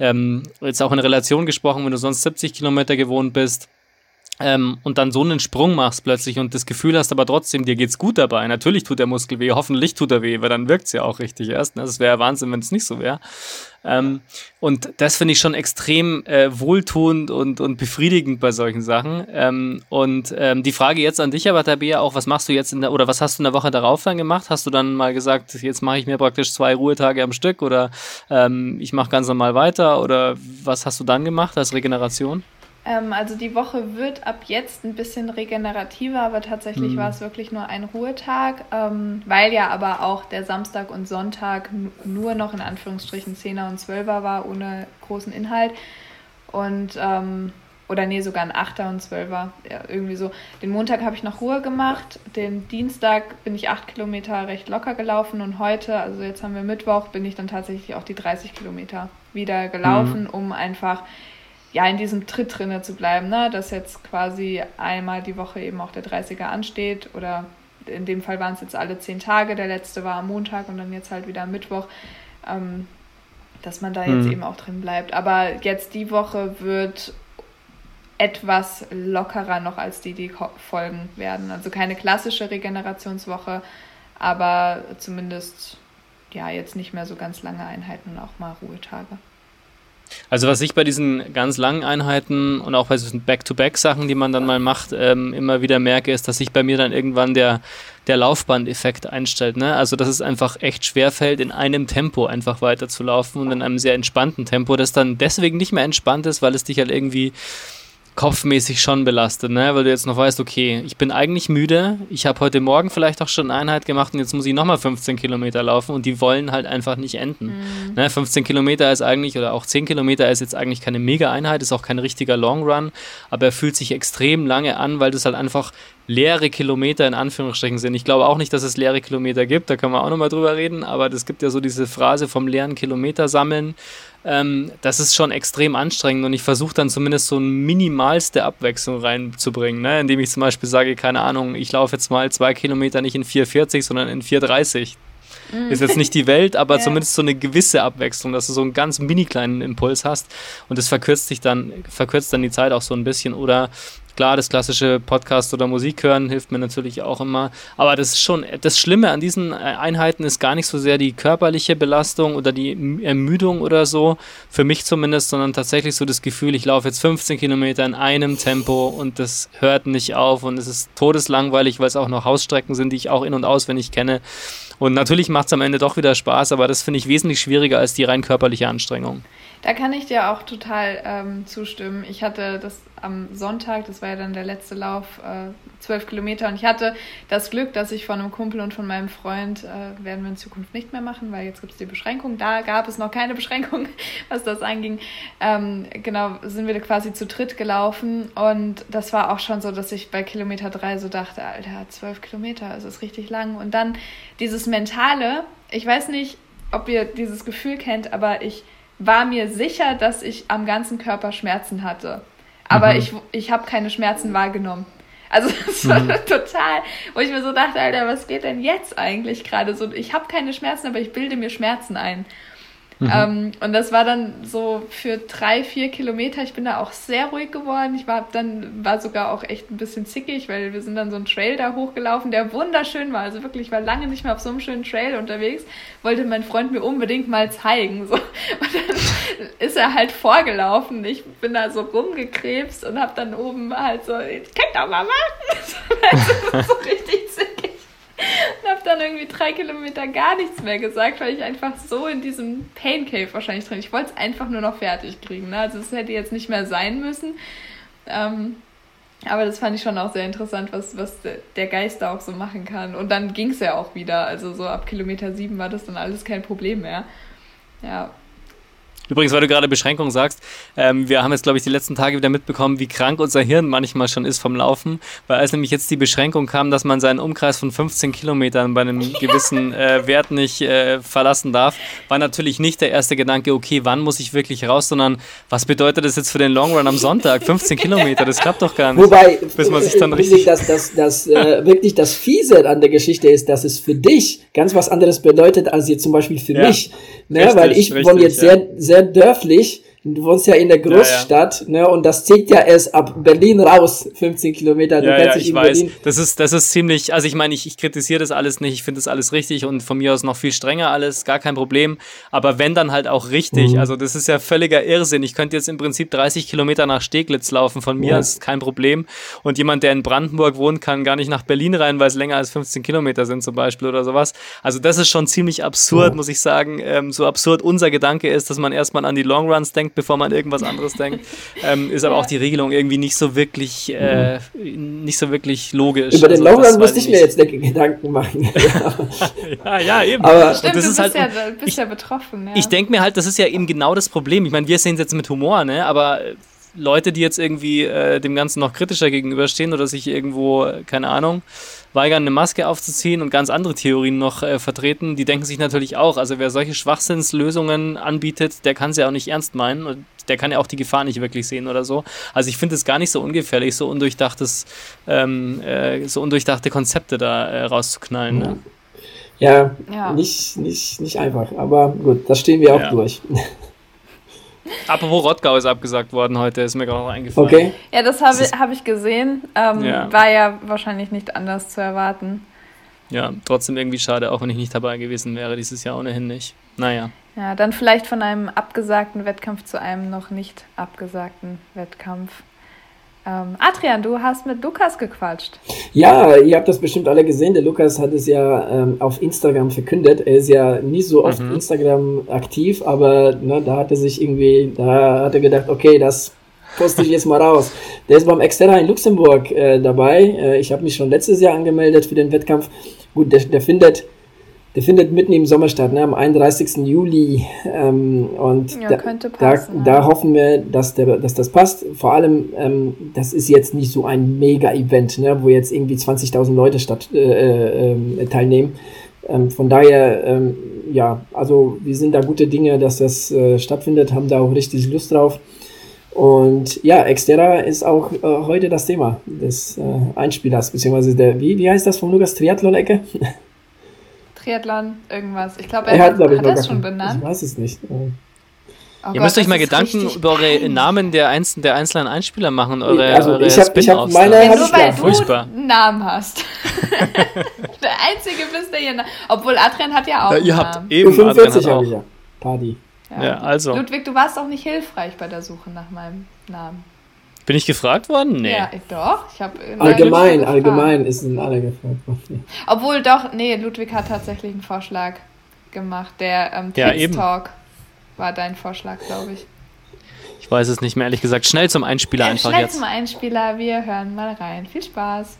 ähm, jetzt auch in Relation gesprochen, wenn du sonst 70 Kilometer gewohnt bist, ähm, und dann so einen Sprung machst plötzlich und das Gefühl hast, aber trotzdem, dir geht's gut dabei. Natürlich tut der Muskel weh, hoffentlich tut er weh, weil dann wirkt's ja auch richtig erst. Ne? Das wäre ja Wahnsinn, wenn es nicht so wäre. Ähm, und das finde ich schon extrem äh, wohltuend und, und befriedigend bei solchen Sachen. Ähm, und ähm, die Frage jetzt an dich aber, Tabea, auch, was machst du jetzt in der, oder was hast du in der Woche darauf dann gemacht? Hast du dann mal gesagt, jetzt mache ich mir praktisch zwei Ruhetage am Stück oder ähm, ich mache ganz normal weiter oder was hast du dann gemacht als Regeneration? Ähm, also die Woche wird ab jetzt ein bisschen regenerativer, aber tatsächlich mhm. war es wirklich nur ein Ruhetag, ähm, weil ja aber auch der Samstag und Sonntag nur noch in Anführungsstrichen 10er und 12er war, ohne großen Inhalt. Und ähm, oder nee, sogar ein 8er und 12er, ja, irgendwie so. Den Montag habe ich noch Ruhe gemacht, den Dienstag bin ich 8 Kilometer recht locker gelaufen und heute, also jetzt haben wir Mittwoch, bin ich dann tatsächlich auch die 30 Kilometer wieder gelaufen, mhm. um einfach ja, in diesem Tritt drinne zu bleiben, ne? dass jetzt quasi einmal die Woche eben auch der 30er ansteht oder in dem Fall waren es jetzt alle zehn Tage, der letzte war am Montag und dann jetzt halt wieder am Mittwoch, ähm, dass man da jetzt mhm. eben auch drin bleibt. Aber jetzt die Woche wird etwas lockerer noch als die, die folgen werden. Also keine klassische Regenerationswoche, aber zumindest ja jetzt nicht mehr so ganz lange Einheiten und auch mal Ruhetage. Also was ich bei diesen ganz langen Einheiten und auch bei diesen Back-to-Back-Sachen, die man dann mal macht, ähm, immer wieder merke, ist, dass sich bei mir dann irgendwann der, der Laufbandeffekt einstellt. Ne? Also dass es einfach echt schwer fällt, in einem Tempo einfach weiterzulaufen und in einem sehr entspannten Tempo, das dann deswegen nicht mehr entspannt ist, weil es dich halt irgendwie kopfmäßig schon belastet, ne? weil du jetzt noch weißt, okay, ich bin eigentlich müde, ich habe heute Morgen vielleicht auch schon eine Einheit gemacht und jetzt muss ich nochmal 15 Kilometer laufen und die wollen halt einfach nicht enden. Mhm. Ne? 15 Kilometer ist eigentlich, oder auch 10 Kilometer ist jetzt eigentlich keine Mega-Einheit, ist auch kein richtiger Long Run, aber er fühlt sich extrem lange an, weil das halt einfach leere Kilometer in Anführungsstrichen sind. Ich glaube auch nicht, dass es leere Kilometer gibt, da können wir auch nochmal drüber reden, aber es gibt ja so diese Phrase vom leeren Kilometer sammeln ähm, das ist schon extrem anstrengend und ich versuche dann zumindest so eine minimalste Abwechslung reinzubringen, ne? indem ich zum Beispiel sage, keine Ahnung, ich laufe jetzt mal zwei Kilometer nicht in 4,40, sondern in 4,30. Mhm. Ist jetzt nicht die Welt, aber ja. zumindest so eine gewisse Abwechslung, dass du so einen ganz mini kleinen Impuls hast und das verkürzt sich dann, verkürzt dann die Zeit auch so ein bisschen. Oder Klar, das klassische Podcast oder Musik hören hilft mir natürlich auch immer. Aber das ist schon, das Schlimme an diesen äh, Einheiten ist gar nicht so sehr die körperliche Belastung oder die Ermüdung oder so, für mich zumindest, sondern tatsächlich so das Gefühl, ich laufe jetzt 15 Kilometer in einem Tempo und das hört nicht auf und es ist todeslangweilig, weil es auch noch Hausstrecken sind, die ich auch in- und auswendig kenne. Und natürlich macht es am Ende doch wieder Spaß, aber das finde ich wesentlich schwieriger als die rein körperliche Anstrengung. Da kann ich dir auch total ähm, zustimmen. Ich hatte das am Sonntag, das war ja dann der letzte Lauf, äh, zwölf Kilometer. Und ich hatte das Glück, dass ich von einem Kumpel und von meinem Freund, äh, werden wir in Zukunft nicht mehr machen, weil jetzt gibt es die Beschränkung. Da gab es noch keine Beschränkung, was das anging. Ähm, genau, sind wir quasi zu dritt gelaufen. Und das war auch schon so, dass ich bei Kilometer drei so dachte, Alter, zwölf Kilometer, das ist richtig lang. Und dann dieses Mentale, ich weiß nicht, ob ihr dieses Gefühl kennt, aber ich war mir sicher, dass ich am ganzen Körper Schmerzen hatte. Aber mhm. ich, ich habe keine Schmerzen wahrgenommen. Also das war mhm. total, wo ich mir so dachte, Alter, was geht denn jetzt eigentlich gerade so? Ich habe keine Schmerzen, aber ich bilde mir Schmerzen ein. Mhm. Ähm, und das war dann so für drei, vier Kilometer. Ich bin da auch sehr ruhig geworden. Ich war dann war sogar auch echt ein bisschen zickig, weil wir sind dann so einen Trail da hochgelaufen, der wunderschön war. Also wirklich, ich war lange nicht mehr auf so einem schönen Trail unterwegs. Wollte mein Freund mir unbedingt mal zeigen. So. Und dann ist er halt vorgelaufen. Ich bin da so rumgekrebst und habe dann oben halt so, ich kann doch mal machen. so richtig zickig und habe dann irgendwie drei Kilometer gar nichts mehr gesagt, weil ich einfach so in diesem Pain Cave wahrscheinlich drin. Ich wollte es einfach nur noch fertig kriegen. Ne? Also es hätte jetzt nicht mehr sein müssen. Ähm, aber das fand ich schon auch sehr interessant, was, was der Geist da auch so machen kann. Und dann ging es ja auch wieder. Also so ab Kilometer sieben war das dann alles kein Problem mehr. Ja, Übrigens, weil du gerade Beschränkung sagst, ähm, wir haben jetzt, glaube ich, die letzten Tage wieder mitbekommen, wie krank unser Hirn manchmal schon ist vom Laufen, weil als nämlich jetzt die Beschränkung kam, dass man seinen Umkreis von 15 Kilometern bei einem gewissen äh, Wert nicht äh, verlassen darf, war natürlich nicht der erste Gedanke, okay, wann muss ich wirklich raus, sondern was bedeutet das jetzt für den Long Run am Sonntag? 15 Kilometer, das klappt doch gar nicht. Wobei, bis man sich dann richtig... Dass das, das, äh, wirklich das Fiese an der Geschichte ist, dass es für dich ganz was anderes bedeutet, als jetzt zum Beispiel für ja. mich. Ne? Richtig, weil ich richtig, wohne jetzt ja. sehr, sehr dörflich Du wohnst ja in der Großstadt, ja, ja. ne? Und das zieht ja erst ab Berlin raus, 15 Kilometer. Du ja, ja, ich weiß. Berlin das ist, das ist ziemlich, also ich meine, ich, ich kritisiere das alles nicht, ich finde das alles richtig und von mir aus noch viel strenger alles, gar kein Problem. Aber wenn dann halt auch richtig, mhm. also das ist ja völliger Irrsinn. Ich könnte jetzt im Prinzip 30 Kilometer nach Steglitz laufen, von mir ja. ist kein Problem. Und jemand, der in Brandenburg wohnt, kann gar nicht nach Berlin rein, weil es länger als 15 Kilometer sind zum Beispiel oder sowas. Also das ist schon ziemlich absurd, muss ich sagen. Ähm, so absurd unser Gedanke ist, dass man erstmal an die Longruns denkt, denkt, bevor man irgendwas anderes denkt. Ähm, ist aber auch die Regelung irgendwie nicht so wirklich, äh, nicht so wirklich logisch. Über den also, Longrun musste ich mir jetzt Gedanken machen. ja, ja, eben. Aber Stimmt, das du ist bist, halt, ja, bist ich, ja betroffen. Ja. Ich denke mir halt, das ist ja eben genau das Problem. Ich meine, wir sehen es jetzt mit Humor, ne? aber Leute, die jetzt irgendwie äh, dem Ganzen noch kritischer gegenüberstehen oder sich irgendwo, keine Ahnung, weigern, eine Maske aufzuziehen und ganz andere Theorien noch äh, vertreten, die denken sich natürlich auch, also wer solche Schwachsinnslösungen anbietet, der kann es ja auch nicht ernst meinen und der kann ja auch die Gefahr nicht wirklich sehen oder so. Also ich finde es gar nicht so ungefährlich, so undurchdachtes, ähm, äh, so undurchdachte Konzepte da äh, rauszuknallen. Ne? Ja, ja, Nicht, nicht, nicht einfach, aber gut, das stehen wir auch ja. durch. Apropos Rottgau ist abgesagt worden heute, ist mir gerade noch eingefallen. Okay. Ja, das habe hab ich gesehen. Ähm, ja. War ja wahrscheinlich nicht anders zu erwarten. Ja, trotzdem irgendwie schade, auch wenn ich nicht dabei gewesen wäre, dieses Jahr ohnehin nicht. Naja. Ja, dann vielleicht von einem abgesagten Wettkampf zu einem noch nicht abgesagten Wettkampf. Ähm, Adrian, du hast mit Lukas gequatscht. Ja, ihr habt das bestimmt alle gesehen. Der Lukas hat es ja ähm, auf Instagram verkündet. Er ist ja nie so oft mhm. Instagram aktiv, aber ne, da hat er sich irgendwie, da hat er gedacht, okay, das poste ich jetzt mal raus. Der ist beim Exterra in Luxemburg äh, dabei. Äh, ich habe mich schon letztes Jahr angemeldet für den Wettkampf. Gut, der, der findet der findet mitten im Sommer statt, ne, am 31. Juli. Ähm, und ja, da, passen, da, ja. da, hoffen wir, dass, der, dass das passt. Vor allem, ähm, das ist jetzt nicht so ein Mega-Event, ne, wo jetzt irgendwie 20.000 Leute statt, äh, äh, teilnehmen. Ähm, von daher, ähm, ja, also wir sind da gute Dinge, dass das äh, stattfindet, haben da auch richtig Lust drauf. Und ja, Exterra ist auch äh, heute das Thema des äh, Einspielers, beziehungsweise der, wie, wie heißt das von Lukas, Triathlon-Ecke? Triathlon, irgendwas. Ich glaube, er, er, hat, hat, hat das schon benannt. Ich weiß es nicht. Oh Ihr Gott, müsst euch mal Gedanken über eure. Namen der, einzelnen, der einzelnen Einspieler machen eure, also eure ich hab, ich hab meine ja, Nur weil du Furchtbar. einen Namen hast. der einzige bist, der hier. Obwohl Adrian hat ja auch. Ja, ihr habt Namen. eben 45 habe ich ja. Party. Ja. ja, also. Ludwig, du warst auch nicht hilfreich bei der Suche nach meinem Namen. Bin ich gefragt worden? Nee. Ja, doch. Ich hab allgemein, allgemein ist sind alle gefragt worden. Obwohl doch, nee, Ludwig hat tatsächlich einen Vorschlag gemacht. Der ähm, ja, Talk war dein Vorschlag, glaube ich. Ich weiß es nicht mehr, ehrlich gesagt. Schnell zum Einspieler einfach schnell jetzt. Schnell zum Einspieler, wir hören mal rein. Viel Spaß.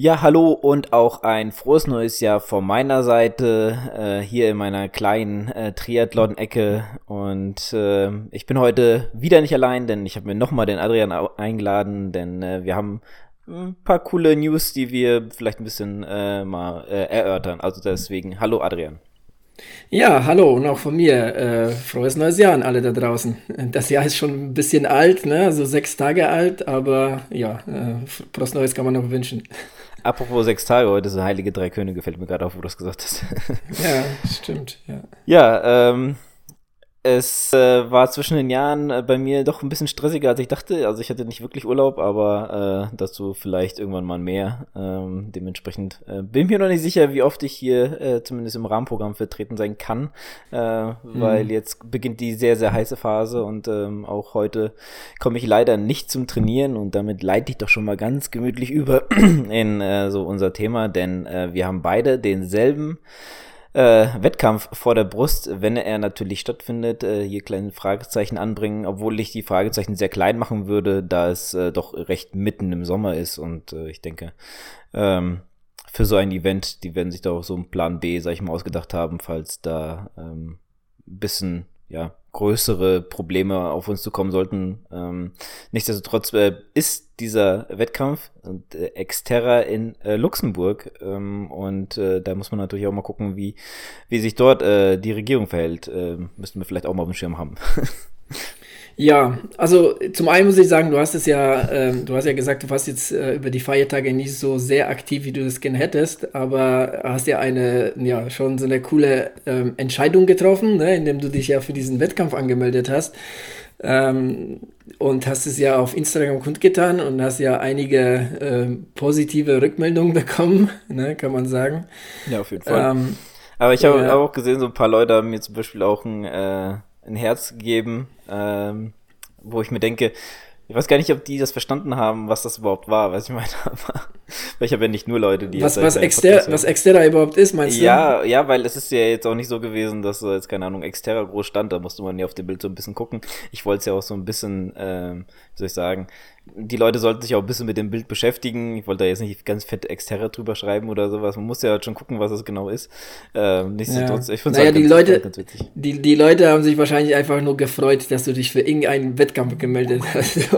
Ja, hallo und auch ein frohes neues Jahr von meiner Seite, äh, hier in meiner kleinen äh, Triathlon-Ecke. Und äh, ich bin heute wieder nicht allein, denn ich habe mir nochmal den Adrian eingeladen, denn äh, wir haben ein paar coole News, die wir vielleicht ein bisschen äh, mal äh, erörtern. Also deswegen, hallo Adrian. Ja, hallo und auch von mir. Äh, frohes neues Jahr an alle da draußen. Das Jahr ist schon ein bisschen alt, ne? also sechs Tage alt, aber ja, äh, frohes Neues kann man noch wünschen. Apropos sechs Tage, heute ist Heilige Drei Könige, gefällt mir gerade auf, wo du das gesagt hast. ja, stimmt, ja. Ja, ähm, es äh, war zwischen den Jahren äh, bei mir doch ein bisschen stressiger, als ich dachte. Also ich hatte nicht wirklich Urlaub, aber äh, dazu vielleicht irgendwann mal mehr. Ähm, dementsprechend äh, bin mir noch nicht sicher, wie oft ich hier äh, zumindest im Rahmenprogramm vertreten sein kann, äh, mhm. weil jetzt beginnt die sehr, sehr heiße Phase und ähm, auch heute komme ich leider nicht zum Trainieren und damit leite ich doch schon mal ganz gemütlich über in äh, so unser Thema, denn äh, wir haben beide denselben äh, Wettkampf vor der Brust, wenn er natürlich stattfindet, äh, hier kleine Fragezeichen anbringen, obwohl ich die Fragezeichen sehr klein machen würde, da es äh, doch recht mitten im Sommer ist und äh, ich denke, ähm, für so ein Event, die werden sich doch so einen Plan B, sag ich mal, ausgedacht haben, falls da ähm, bisschen ja, größere Probleme auf uns zukommen sollten. Ähm, nichtsdestotrotz äh, ist dieser Wettkampf äh, Exterra in äh, Luxemburg ähm, und äh, da muss man natürlich auch mal gucken, wie, wie sich dort äh, die Regierung verhält. Äh, müssten wir vielleicht auch mal auf dem Schirm haben. Ja, also zum einen muss ich sagen, du hast es ja, äh, du hast ja gesagt, du warst jetzt äh, über die Feiertage nicht so sehr aktiv, wie du das gerne hättest, aber hast ja eine, ja, schon so eine coole ähm, Entscheidung getroffen, ne, indem du dich ja für diesen Wettkampf angemeldet hast. Ähm, und hast es ja auf Instagram kundgetan und hast ja einige äh, positive Rückmeldungen bekommen, ne, kann man sagen. Ja, auf jeden Fall. Ähm, aber ich habe ja. auch gesehen, so ein paar Leute haben mir zum Beispiel auch ein äh, ein Herz gegeben, ähm, wo ich mir denke, ich weiß gar nicht, ob die das verstanden haben, was das überhaupt war, was ich meine. weil ich habe ja nicht nur Leute, die. Was, was, Exter was Exterra überhaupt ist, meinst du? Ja, ja, weil es ist ja jetzt auch nicht so gewesen, dass so jetzt, keine Ahnung, Exterra groß stand, da musste man ja auf dem Bild so ein bisschen gucken. Ich wollte es ja auch so ein bisschen, ähm, wie soll ich sagen, die Leute sollten sich auch ein bisschen mit dem Bild beschäftigen. Ich wollte da jetzt nicht ganz fett Exterra drüber schreiben oder sowas. Man muss ja halt schon gucken, was es genau ist. Ähm, nichtsdestotrotz, ja. ich finde es naja, halt die Leute, ganz witzig. Die, die Leute haben sich wahrscheinlich einfach nur gefreut, dass du dich für irgendeinen Wettkampf gemeldet hast.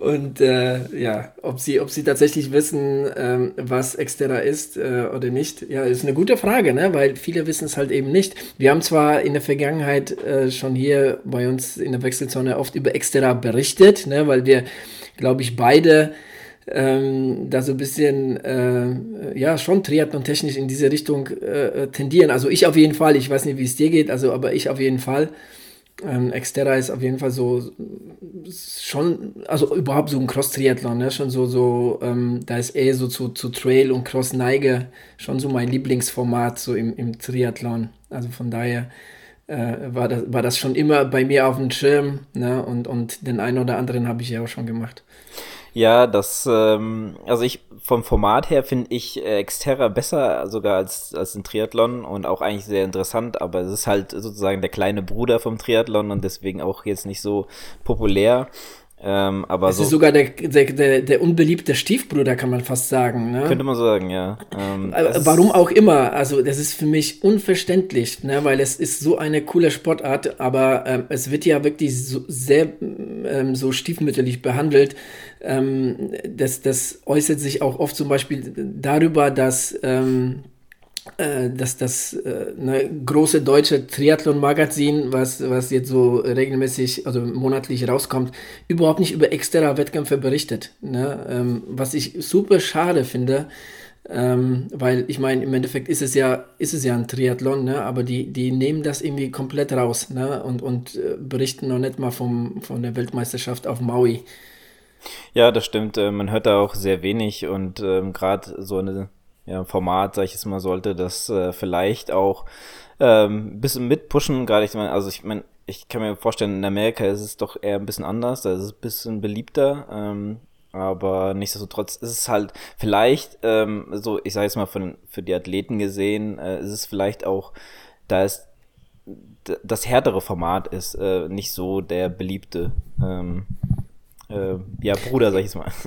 Und äh, ja, ob sie, ob sie tatsächlich wissen, ähm, was Exterra ist äh, oder nicht, ja, ist eine gute Frage, ne? weil viele wissen es halt eben nicht. Wir haben zwar in der Vergangenheit äh, schon hier bei uns in der Wechselzone oft über Exterra berichtet, ne? weil wir glaube ich, beide ähm, da so ein bisschen, äh, ja, schon triathlon-technisch in diese Richtung äh, tendieren. Also ich auf jeden Fall, ich weiß nicht, wie es dir geht, also aber ich auf jeden Fall. Ähm, Xterra ist auf jeden Fall so schon, also überhaupt so ein Cross-Triathlon, ne? schon so, so, ähm, da ist eh so zu, zu Trail und Cross-Neige schon so mein Lieblingsformat so im, im Triathlon. Also von daher äh, war, das, war das schon immer bei mir auf dem Schirm ne? und, und den einen oder anderen habe ich ja auch schon gemacht. Ja, das, ähm, also ich vom Format her finde ich äh, Xterra besser sogar als, als ein Triathlon und auch eigentlich sehr interessant, aber es ist halt sozusagen der kleine Bruder vom Triathlon und deswegen auch jetzt nicht so populär. Ähm, aber es so ist sogar der, der, der, der unbeliebte Stiefbruder, kann man fast sagen. Ne? Könnte man sagen, ja. Ähm, Warum auch immer. Also das ist für mich unverständlich, ne? weil es ist so eine coole Sportart, aber ähm, es wird ja wirklich so, sehr ähm, so stiefmütterlich behandelt. Ähm, das, das äußert sich auch oft zum Beispiel darüber, dass ähm, äh, dass das äh, eine große deutsche Triathlon-Magazin, was, was jetzt so regelmäßig, also monatlich rauskommt, überhaupt nicht über extra Wettkämpfe berichtet. Ne? Ähm, was ich super schade finde, ähm, weil ich meine, im Endeffekt ist es ja, ist es ja ein Triathlon, ne? aber die, die nehmen das irgendwie komplett raus ne? und, und äh, berichten noch nicht mal vom, von der Weltmeisterschaft auf Maui. Ja, das stimmt. Äh, man hört da auch sehr wenig und ähm, gerade so eine ja, Format, sag ich es mal, sollte das äh, vielleicht auch ähm, bisschen mitpushen. Gerade ich meine, also ich meine, ich kann mir vorstellen, in Amerika ist es doch eher ein bisschen anders, da ist es ein bisschen beliebter. Ähm, aber nichtsdestotrotz ist es halt vielleicht, ähm, so ich sage jetzt mal von, für die Athleten gesehen, äh, ist es vielleicht auch, da es das härtere Format ist, äh, nicht so der beliebte. Ähm, äh, ja, Bruder, sag ich mal.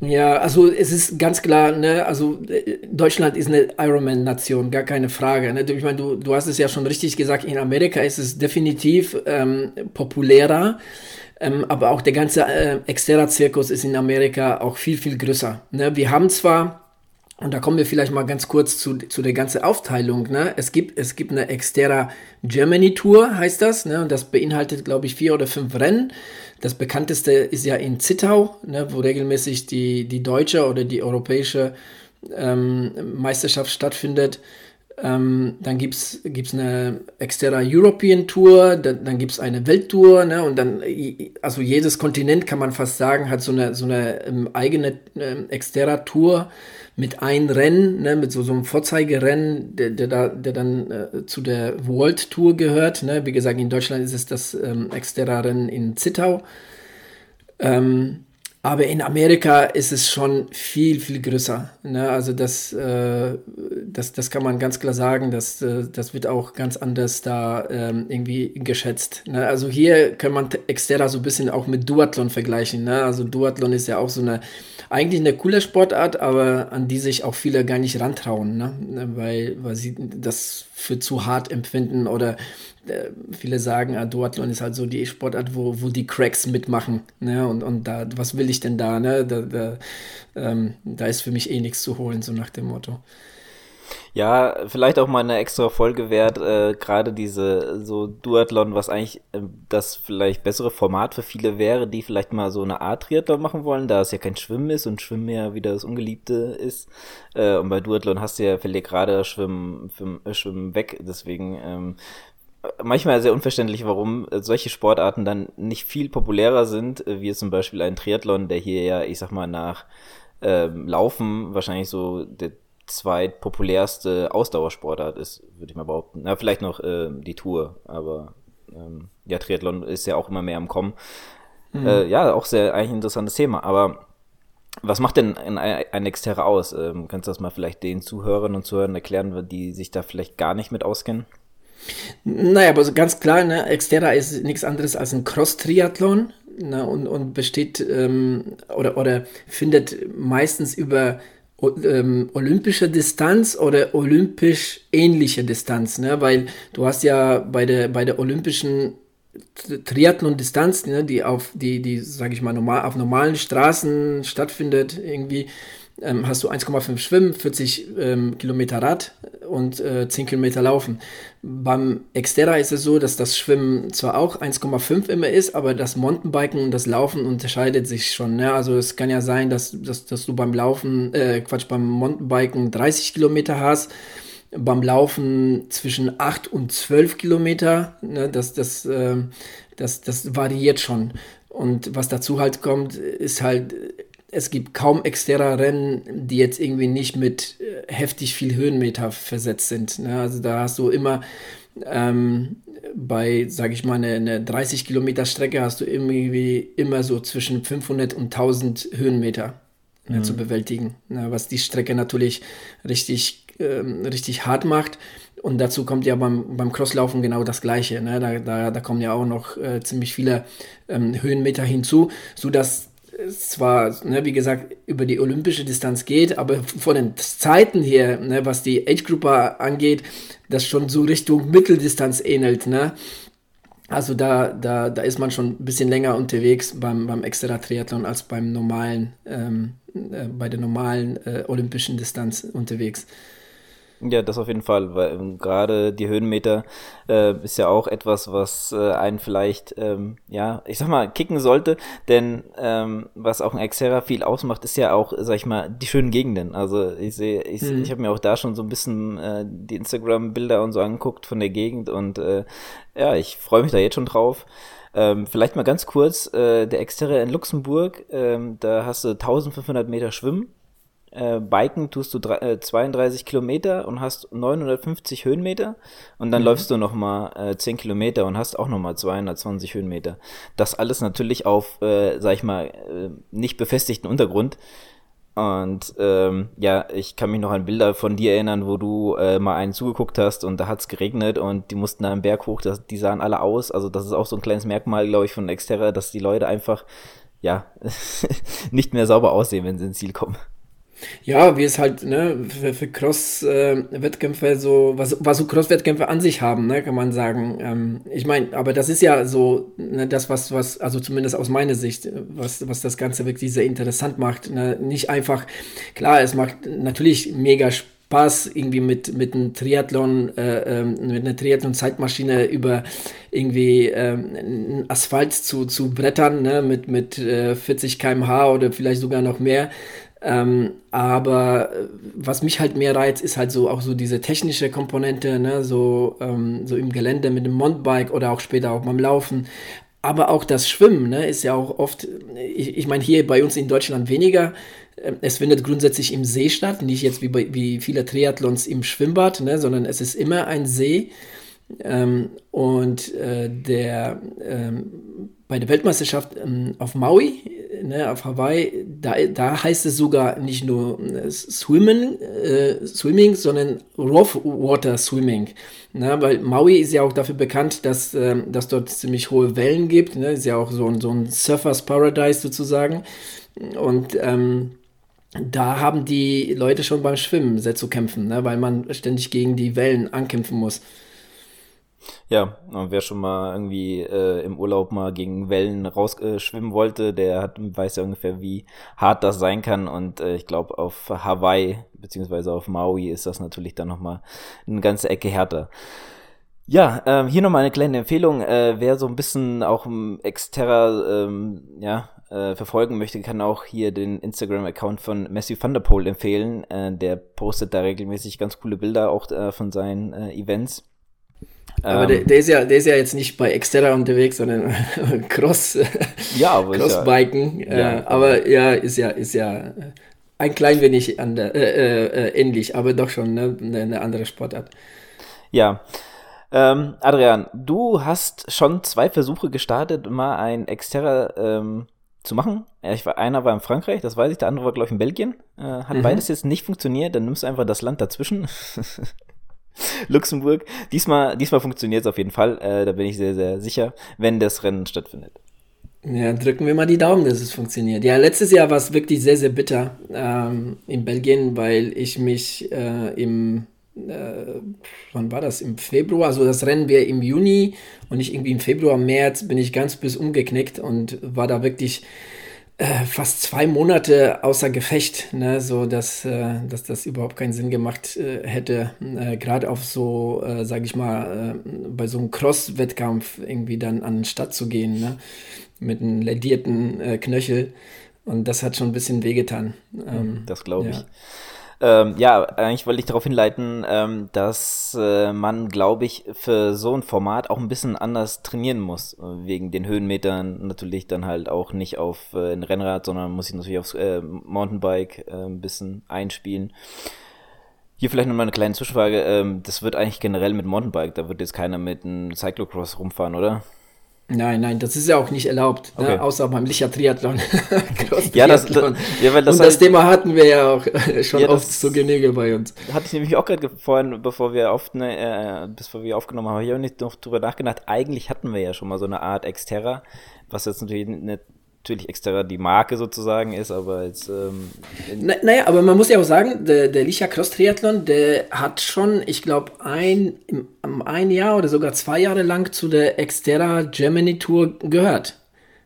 Ja, also es ist ganz klar, ne, also äh, Deutschland ist eine Ironman-Nation, gar keine Frage. Ne? Ich meine, du, du hast es ja schon richtig gesagt, in Amerika ist es definitiv ähm, populärer. Ähm, aber auch der ganze äh, Xterra-Zirkus ist in Amerika auch viel, viel größer. Ne? Wir haben zwar und da kommen wir vielleicht mal ganz kurz zu, zu der ganzen Aufteilung. Ne? Es, gibt, es gibt eine Xterra Germany Tour, heißt das. Ne? Und das beinhaltet, glaube ich, vier oder fünf Rennen. Das bekannteste ist ja in Zittau, ne? wo regelmäßig die, die deutsche oder die europäische ähm, Meisterschaft stattfindet. Ähm, dann gibt es eine Xterra European Tour, dann, dann gibt es eine Welttour, ne? Und dann, also jedes Kontinent kann man fast sagen, hat so eine, so eine ähm, eigene ähm, Xterra Tour mit ein Rennen, ne, mit so, so einem Vorzeigerennen, der, der, der dann äh, zu der World Tour gehört. Ne? Wie gesagt, in Deutschland ist es das ähm, Xterra-Rennen in Zittau. Ähm, aber in Amerika ist es schon viel, viel größer. Ne? Also das, äh, das, das kann man ganz klar sagen, dass, äh, das wird auch ganz anders da ähm, irgendwie geschätzt. Ne? Also hier kann man Xterra so ein bisschen auch mit Duathlon vergleichen. Ne? Also Duathlon ist ja auch so eine eigentlich eine coole Sportart, aber an die sich auch viele gar nicht rantrauen, ne? weil, weil sie das für zu hart empfinden oder äh, viele sagen, ah, Duathlon ist halt so die Sportart, wo, wo die Cracks mitmachen. Ne? Und, und da, was will ich denn da? Ne? Da, da, ähm, da ist für mich eh nichts zu holen, so nach dem Motto. Ja, vielleicht auch mal eine extra Folge wert, äh, gerade diese so Duathlon, was eigentlich äh, das vielleicht bessere Format für viele wäre, die vielleicht mal so eine Art Triathlon machen wollen, da es ja kein Schwimmen ist und Schwimmen ja wieder das Ungeliebte ist. Äh, und bei Duathlon hast du ja vielleicht gerade Schwimmen, Schwimmen, äh, Schwimmen weg, deswegen ähm, manchmal sehr unverständlich, warum solche Sportarten dann nicht viel populärer sind, äh, wie zum Beispiel ein Triathlon, der hier ja, ich sag mal, nach ähm, Laufen wahrscheinlich so der zweitpopulärste Ausdauersportart ist, würde ich mal behaupten. Na, vielleicht noch äh, die Tour, aber ähm, ja, Triathlon ist ja auch immer mehr am Kommen. Mhm. Äh, ja, auch sehr eigentlich ein interessantes Thema, aber was macht denn ein, ein Exterra aus? Ähm, kannst du das mal vielleicht den Zuhörern und Zuhörern erklären, die sich da vielleicht gar nicht mit auskennen? Naja, aber ganz klar, ne, Xterra ist nichts anderes als ein Cross-Triathlon ne, und, und besteht ähm, oder, oder findet meistens über ähm, olympische Distanz oder olympisch ähnliche Distanz, ne? weil du hast ja bei der, bei der olympischen Triathlon-Distanz, ne, die auf die, die, sage ich mal, normal, auf normalen Straßen stattfindet, irgendwie, ähm, hast du 1,5 Schwimmen, 40 ähm, Kilometer Rad und äh, 10 Kilometer Laufen. Beim Xterra ist es so, dass das Schwimmen zwar auch 1,5 immer ist, aber das Mountainbiken und das Laufen unterscheidet sich schon. Ne? Also es kann ja sein, dass, dass, dass du beim Laufen, äh, Quatsch, beim Mountainbiken 30 Kilometer hast, beim Laufen zwischen 8 und 12 Kilometer. Ne? Das, das, äh, das, das variiert schon. Und was dazu halt kommt, ist halt es gibt kaum externer Rennen, die jetzt irgendwie nicht mit äh, heftig viel Höhenmeter versetzt sind. Ne? Also da hast du immer ähm, bei, sage ich mal, eine, eine 30 Kilometer Strecke hast du irgendwie immer so zwischen 500 und 1000 Höhenmeter ne, mhm. zu bewältigen, ne? was die Strecke natürlich richtig, ähm, richtig hart macht. Und dazu kommt ja beim, beim Crosslaufen genau das Gleiche. Ne? Da, da, da kommen ja auch noch äh, ziemlich viele ähm, Höhenmeter hinzu, sodass zwar, ne, wie gesagt, über die olympische Distanz geht, aber von den Zeiten her, ne, was die Age-Gruppe angeht, das schon so Richtung Mitteldistanz ähnelt. Ne? Also da, da, da ist man schon ein bisschen länger unterwegs beim, beim Extra-Triathlon als beim normalen, ähm, äh, bei der normalen äh, olympischen Distanz unterwegs. Ja, das auf jeden Fall, weil ähm, gerade die Höhenmeter äh, ist ja auch etwas, was äh, einen vielleicht, ähm, ja, ich sag mal, kicken sollte, denn ähm, was auch ein Xterra viel ausmacht, ist ja auch, sag ich mal, die schönen Gegenden. Also ich sehe, ich, mhm. ich habe mir auch da schon so ein bisschen äh, die Instagram-Bilder und so angeguckt von der Gegend und äh, ja, ich freue mich da jetzt schon drauf. Ähm, vielleicht mal ganz kurz, äh, der Xterra in Luxemburg, ähm, da hast du 1500 Meter Schwimmen äh, Biken tust du äh, 32 Kilometer und hast 950 Höhenmeter und dann mhm. läufst du nochmal äh, 10 Kilometer und hast auch nochmal 220 Höhenmeter. Das alles natürlich auf, äh, sag ich mal, äh, nicht befestigten Untergrund. Und ähm, ja, ich kann mich noch an Bilder von dir erinnern, wo du äh, mal einen zugeguckt hast und da hat's geregnet und die mussten da einen Berg hoch, das, die sahen alle aus. Also das ist auch so ein kleines Merkmal, glaube ich, von Xterra, dass die Leute einfach ja nicht mehr sauber aussehen, wenn sie ins Ziel kommen. Ja, wie es halt ne, für, für Cross-Wettkämpfe äh, so, was, was so Cross-Wettkämpfe an sich haben, ne, kann man sagen. Ähm, ich meine, aber das ist ja so ne, das, was, was, also zumindest aus meiner Sicht, was, was das Ganze wirklich sehr interessant macht. Ne? Nicht einfach, klar, es macht natürlich mega Spaß, irgendwie mit, mit einem Triathlon, äh, ähm, mit einer Triathlon-Zeitmaschine über irgendwie ähm, Asphalt zu, zu brettern, ne, mit, mit äh, 40 km/h oder vielleicht sogar noch mehr. Ähm, aber äh, was mich halt mehr reizt, ist halt so auch so diese technische Komponente, ne, so, ähm, so im Gelände mit dem Mountainbike oder auch später auch beim Laufen. Aber auch das Schwimmen, ne, ist ja auch oft, ich, ich meine hier bei uns in Deutschland weniger. Ähm, es findet grundsätzlich im See statt, nicht jetzt wie, bei, wie viele Triathlons im Schwimmbad, ne, sondern es ist immer ein See. Ähm, und äh, der ähm, bei der Weltmeisterschaft ähm, auf Maui, ne, auf Hawaii, da, da heißt es sogar nicht nur äh, Swimmen, äh, Swimming, sondern Rough Water Swimming. Ne, weil Maui ist ja auch dafür bekannt, dass, äh, dass dort ziemlich hohe Wellen gibt. Ne, ist ja auch so, ein so ein Surfers Paradise sozusagen. Und ähm, da haben die Leute schon beim Schwimmen sehr zu kämpfen, ne, weil man ständig gegen die Wellen ankämpfen muss. Ja, und wer schon mal irgendwie äh, im Urlaub mal gegen Wellen rausschwimmen äh, wollte, der hat, weiß ja ungefähr, wie hart das sein kann. Und äh, ich glaube, auf Hawaii beziehungsweise auf Maui ist das natürlich dann nochmal eine ganze Ecke härter. Ja, ähm, hier nochmal eine kleine Empfehlung. Äh, wer so ein bisschen auch im Xterra ähm, ja, äh, verfolgen möchte, kann auch hier den Instagram-Account von Matthew Van Der Poel empfehlen. Äh, der postet da regelmäßig ganz coole Bilder auch äh, von seinen äh, Events. Aber ähm, der, der, ist ja, der ist ja jetzt nicht bei Xterra unterwegs, sondern Cross, ja, Crossbiken. Ja, ja, äh, aber ja, ist ja, ist ja ein klein wenig ander, äh, äh, äh, ähnlich, aber doch schon ne, eine andere Sportart. Ja. Ähm, Adrian, du hast schon zwei Versuche gestartet, mal ein Xterra ähm, zu machen. Ja, ich war, einer war in Frankreich, das weiß ich, der andere war, glaube ich, in Belgien. Äh, hat mhm. beides jetzt nicht funktioniert, dann nimmst du einfach das Land dazwischen. Luxemburg. Diesmal, diesmal funktioniert es auf jeden Fall. Äh, da bin ich sehr, sehr sicher, wenn das Rennen stattfindet. Ja, drücken wir mal die Daumen, dass es funktioniert. Ja, letztes Jahr war es wirklich sehr, sehr bitter ähm, in Belgien, weil ich mich äh, im, äh, wann war das? Im Februar, also das Rennen wäre im Juni und nicht irgendwie im Februar, März, bin ich ganz bis umgeknickt und war da wirklich äh, fast zwei Monate außer Gefecht, ne, so dass, äh, dass das überhaupt keinen Sinn gemacht äh, hätte, äh, gerade auf so, äh, sage ich mal, äh, bei so einem Cross-Wettkampf irgendwie dann an den Start zu gehen, ne, mit einem ledierten äh, Knöchel. Und das hat schon ein bisschen wehgetan. Ähm, das glaube ich. Ja. Ähm, ja, eigentlich wollte ich darauf hinleiten, ähm, dass äh, man, glaube ich, für so ein Format auch ein bisschen anders trainieren muss. Wegen den Höhenmetern natürlich dann halt auch nicht auf äh, ein Rennrad, sondern muss ich natürlich aufs äh, Mountainbike äh, ein bisschen einspielen. Hier vielleicht nochmal eine kleine Zwischenfrage. Ähm, das wird eigentlich generell mit Mountainbike, da wird jetzt keiner mit einem Cyclocross rumfahren, oder? Nein, nein, das ist ja auch nicht erlaubt, ne? okay. ne? außer beim Licher Triathlon. ja, das, das, ja, weil das Und das Thema hatten wir ja auch schon ja, oft zu Genüge bei uns. Hatte ich nämlich auch gerade vorhin, bevor wir, auf, ne, äh, bevor wir aufgenommen haben, habe ich auch nicht noch drüber nachgedacht. Eigentlich hatten wir ja schon mal so eine Art Exterra, was jetzt natürlich nicht natürlich extra die Marke sozusagen ist, aber jetzt. Ähm, Na, naja, aber man muss ja auch sagen, der, der Licha Cross Triathlon, der hat schon, ich glaube, ein, ein Jahr oder sogar zwei Jahre lang zu der Exterra Germany Tour gehört.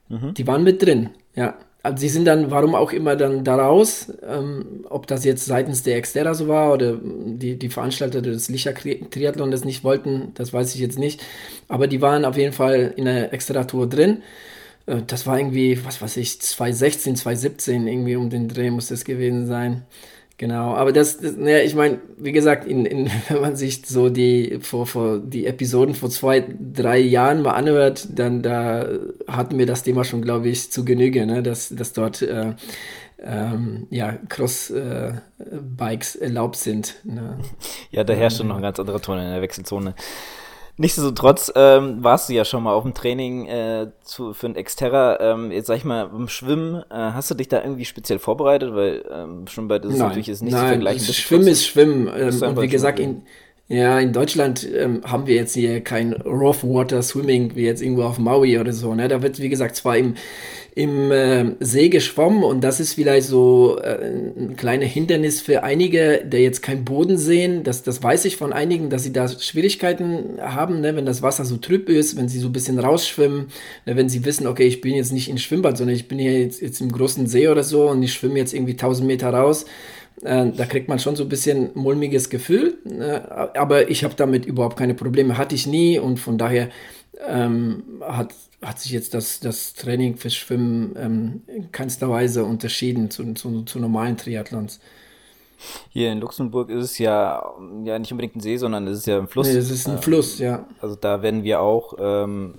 Mhm. Die waren mit drin, ja. also sie sind dann, warum auch immer dann daraus, ähm, ob das jetzt seitens der Exterra so war oder die, die Veranstalter des Licher Triathlon das nicht wollten, das weiß ich jetzt nicht. Aber die waren auf jeden Fall in der Extra-Tour drin. Äh, das war irgendwie, was weiß ich, 2016, 2017, irgendwie um den Dreh muss das gewesen sein. Genau, aber das, das ja, ich meine, wie gesagt, in, in, wenn man sich so die, vor, vor, die Episoden vor zwei, drei Jahren mal anhört, dann da hatten wir das Thema schon, glaube ich, zu Genüge, ne? dass, dass dort äh, ähm, ja, Cross-Bikes äh, erlaubt sind. Ne? Ja, da herrscht schon noch ein ganz anderer Ton in der Wechselzone. Nichtsdestotrotz ähm, warst du ja schon mal auf dem Training äh, zu, für ein Exterra. Ähm, jetzt sag ich mal, beim Schwimmen, äh, hast du dich da irgendwie speziell vorbereitet? Weil ähm, Schwimmbad ist nein, natürlich ist nicht nein, zu vergleichen. Schwimmen ist Schwimmen. Ähm, und wie gesagt, in, ja, in Deutschland ähm, haben wir jetzt hier kein Rough Water Swimming wie jetzt irgendwo auf Maui oder so. Ne? Da wird, wie gesagt, zwar im im äh, See geschwommen und das ist vielleicht so äh, ein kleines Hindernis für einige, der jetzt keinen Boden sehen. Das, das weiß ich von einigen, dass sie da Schwierigkeiten haben, ne? wenn das Wasser so trüb ist, wenn sie so ein bisschen rausschwimmen, ne? wenn sie wissen, okay, ich bin jetzt nicht im Schwimmbad, sondern ich bin hier jetzt, jetzt im großen See oder so und ich schwimme jetzt irgendwie 1000 Meter raus. Äh, da kriegt man schon so ein bisschen mulmiges Gefühl, ne? aber ich habe damit überhaupt keine Probleme, hatte ich nie und von daher ähm, hat hat sich jetzt das, das Training fürs Schwimmen ähm, in keinster Weise unterschieden zu, zu, zu normalen Triathlons. Hier in Luxemburg ist es ja, ja nicht unbedingt ein See, sondern es ist ja ein Fluss. Nee, es ist ein äh, Fluss, ja. Also da werden wir auch ähm,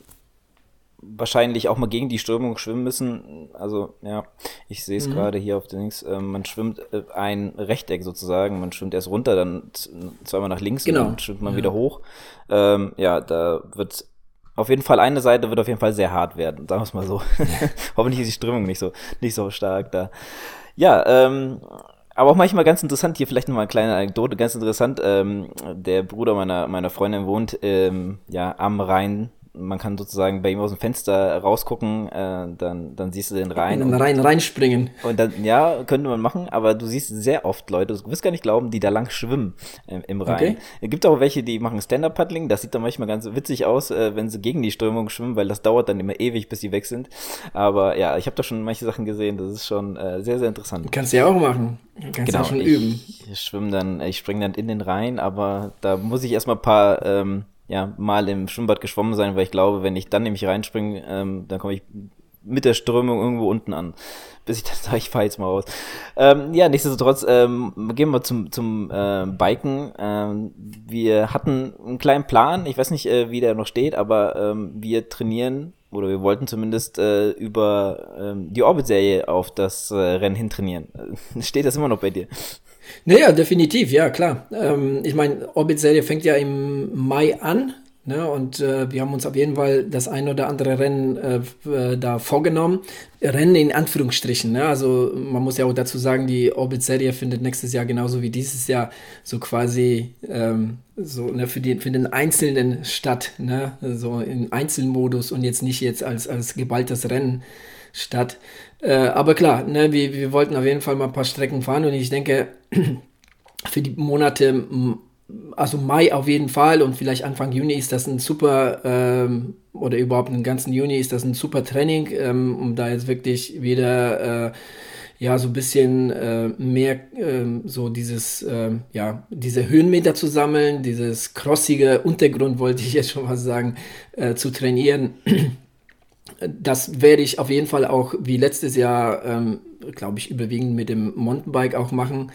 wahrscheinlich auch mal gegen die Strömung schwimmen müssen. Also ja, ich sehe es mhm. gerade hier auf den Links. Äh, man schwimmt äh, ein Rechteck sozusagen. Man schwimmt erst runter, dann zweimal nach links genau. und dann schwimmt man ja. wieder hoch. Ähm, ja, da wird auf jeden Fall eine Seite wird auf jeden Fall sehr hart werden, sagen wir es mal so. Hoffentlich ist die Strömung nicht so, nicht so stark da. Ja, ähm, aber auch manchmal ganz interessant, hier vielleicht nochmal eine kleine Anekdote, ganz interessant, ähm, der Bruder meiner, meiner Freundin wohnt ähm, ja am Rhein man kann sozusagen bei ihm aus dem Fenster rausgucken, äh, dann, dann siehst du den Rhein. Und dann rein, reinspringen. Und dann, ja, könnte man machen, aber du siehst sehr oft Leute, du wirst gar nicht glauben, die da lang schwimmen äh, im Rhein. Okay. Es gibt auch welche, die machen Stand-Up-Paddling, das sieht dann manchmal ganz witzig aus, äh, wenn sie gegen die Strömung schwimmen, weil das dauert dann immer ewig, bis sie weg sind. Aber ja, ich habe da schon manche Sachen gesehen, das ist schon äh, sehr, sehr interessant. Kannst du ja auch machen. Kannst genau, ja schon üben. Ich schwimme dann, ich springe dann in den Rhein, aber da muss ich erstmal ein paar ähm, ja, mal im Schwimmbad geschwommen sein, weil ich glaube, wenn ich dann nämlich reinspringe, ähm, dann komme ich mit der Strömung irgendwo unten an. Bis ich dann sage, ich fahre jetzt mal raus. Ähm, ja, nichtsdestotrotz, ähm, gehen wir zum, zum äh, Biken. Ähm, wir hatten einen kleinen Plan, ich weiß nicht, äh, wie der noch steht, aber ähm, wir trainieren oder wir wollten zumindest äh, über ähm, die Orbit-Serie auf das äh, Rennen hin trainieren. Steht das immer noch bei dir? Naja, definitiv, ja, klar. Ähm, ich meine, Orbit-Serie fängt ja im Mai an. Ne, und äh, wir haben uns auf jeden Fall das ein oder andere Rennen äh, äh, da vorgenommen. Rennen in Anführungsstrichen. Ne? Also man muss ja auch dazu sagen, die Orbit-Serie findet nächstes Jahr genauso wie dieses Jahr so quasi ähm, so ne, für, die, für den Einzelnen statt. Ne? So im Einzelmodus und jetzt nicht jetzt als, als geballtes Rennen statt. Äh, aber klar, ne, wir, wir wollten auf jeden Fall mal ein paar Strecken fahren und ich denke, für die Monate, also Mai auf jeden Fall und vielleicht Anfang Juni ist das ein super, ähm, oder überhaupt den ganzen Juni ist das ein super Training, ähm, um da jetzt wirklich wieder, äh, ja, so ein bisschen äh, mehr äh, so dieses, äh, ja, diese Höhenmeter zu sammeln, dieses crossige Untergrund, wollte ich jetzt schon mal sagen, äh, zu trainieren das werde ich auf jeden Fall auch wie letztes Jahr, ähm, glaube ich, überwiegend mit dem Mountainbike auch machen.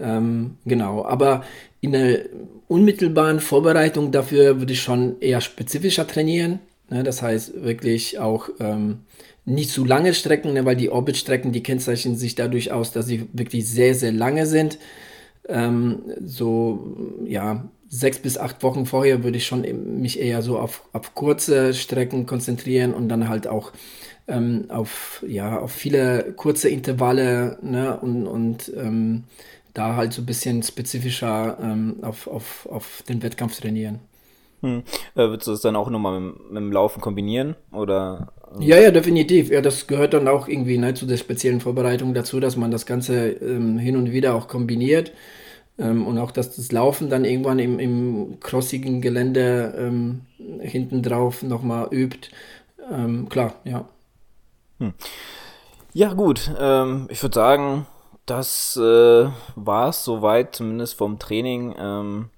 Ähm, genau, aber in der unmittelbaren Vorbereitung dafür würde ich schon eher spezifischer trainieren. Ne? Das heißt wirklich auch ähm, nicht zu lange Strecken, ne? weil die Orbit-Strecken, die kennzeichnen sich dadurch aus, dass sie wirklich sehr, sehr lange sind. Ähm, so, ja, sechs bis acht Wochen vorher würde ich schon mich eher so auf, auf kurze Strecken konzentrieren und dann halt auch ähm, auf, ja, auf viele kurze Intervalle ne, und, und ähm, da halt so ein bisschen spezifischer ähm, auf, auf, auf den Wettkampf trainieren. Hm. Äh, würdest du das dann auch nochmal mit, mit dem Laufen kombinieren? Oder? Ja, ja, definitiv. Ja, das gehört dann auch irgendwie ne, zu der speziellen Vorbereitung dazu, dass man das Ganze ähm, hin und wieder auch kombiniert. Ähm, und auch, dass das Laufen dann irgendwann im, im crossigen Gelände ähm, hinten drauf nochmal übt. Ähm, klar, ja. Hm. Ja, gut. Ähm, ich würde sagen, das äh, war es soweit, zumindest vom Training. Ähm,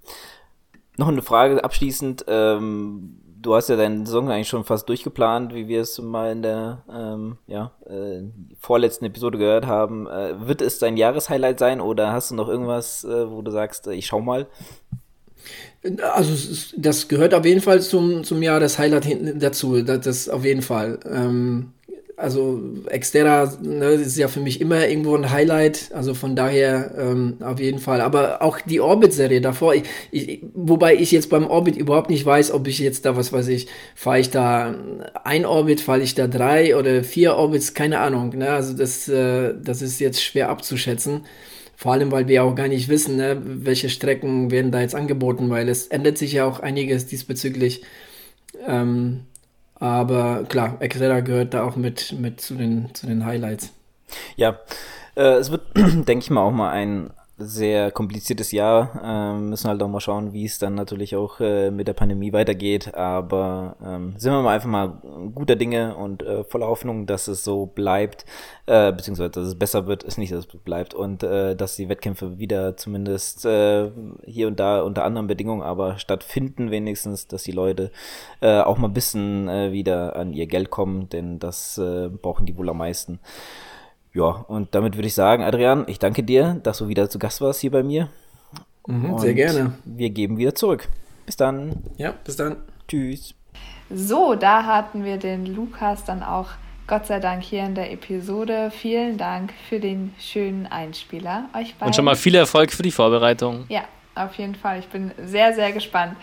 noch eine Frage abschließend. Ähm, du hast ja deinen Song eigentlich schon fast durchgeplant, wie wir es mal in der ähm, ja, äh, vorletzten Episode gehört haben. Äh, wird es dein Jahreshighlight sein oder hast du noch irgendwas, äh, wo du sagst, äh, ich schau mal? Also das gehört auf jeden Fall zum, zum Jahreshighlight dazu, das, das auf jeden Fall. Ähm, also Xterra ne, ist ja für mich immer irgendwo ein Highlight, also von daher ähm, auf jeden Fall. Aber auch die Orbit-Serie davor, ich, ich, wobei ich jetzt beim Orbit überhaupt nicht weiß, ob ich jetzt da, was weiß ich, fahre ich da ein Orbit, fahre ich da drei oder vier Orbits, keine Ahnung. Ne? Also das, äh, das ist jetzt schwer abzuschätzen. Vor allem, weil wir auch gar nicht wissen, ne, welche Strecken werden da jetzt angeboten, weil es ändert sich ja auch einiges diesbezüglich. Ähm, aber klar, Exeter gehört da auch mit, mit zu, den, zu den Highlights. Ja, äh, es wird, denke ich mal, auch mal ein sehr kompliziertes Jahr. Ähm, müssen halt auch mal schauen, wie es dann natürlich auch äh, mit der Pandemie weitergeht. Aber ähm, sind wir mal einfach mal guter Dinge und äh, voller Hoffnung, dass es so bleibt, äh, beziehungsweise dass es besser wird, ist nicht, dass es bleibt und äh, dass die Wettkämpfe wieder zumindest äh, hier und da unter anderen Bedingungen aber stattfinden wenigstens, dass die Leute äh, auch mal ein bisschen äh, wieder an ihr Geld kommen, denn das äh, brauchen die wohl am meisten. Ja, und damit würde ich sagen, Adrian, ich danke dir, dass du wieder zu Gast warst hier bei mir. Mhm, sehr gerne. Wir geben wieder zurück. Bis dann. Ja, bis dann. Tschüss. So, da hatten wir den Lukas dann auch Gott sei Dank hier in der Episode. Vielen Dank für den schönen Einspieler. Euch beiden. Und schon mal viel Erfolg für die Vorbereitung. Ja, auf jeden Fall. Ich bin sehr, sehr gespannt.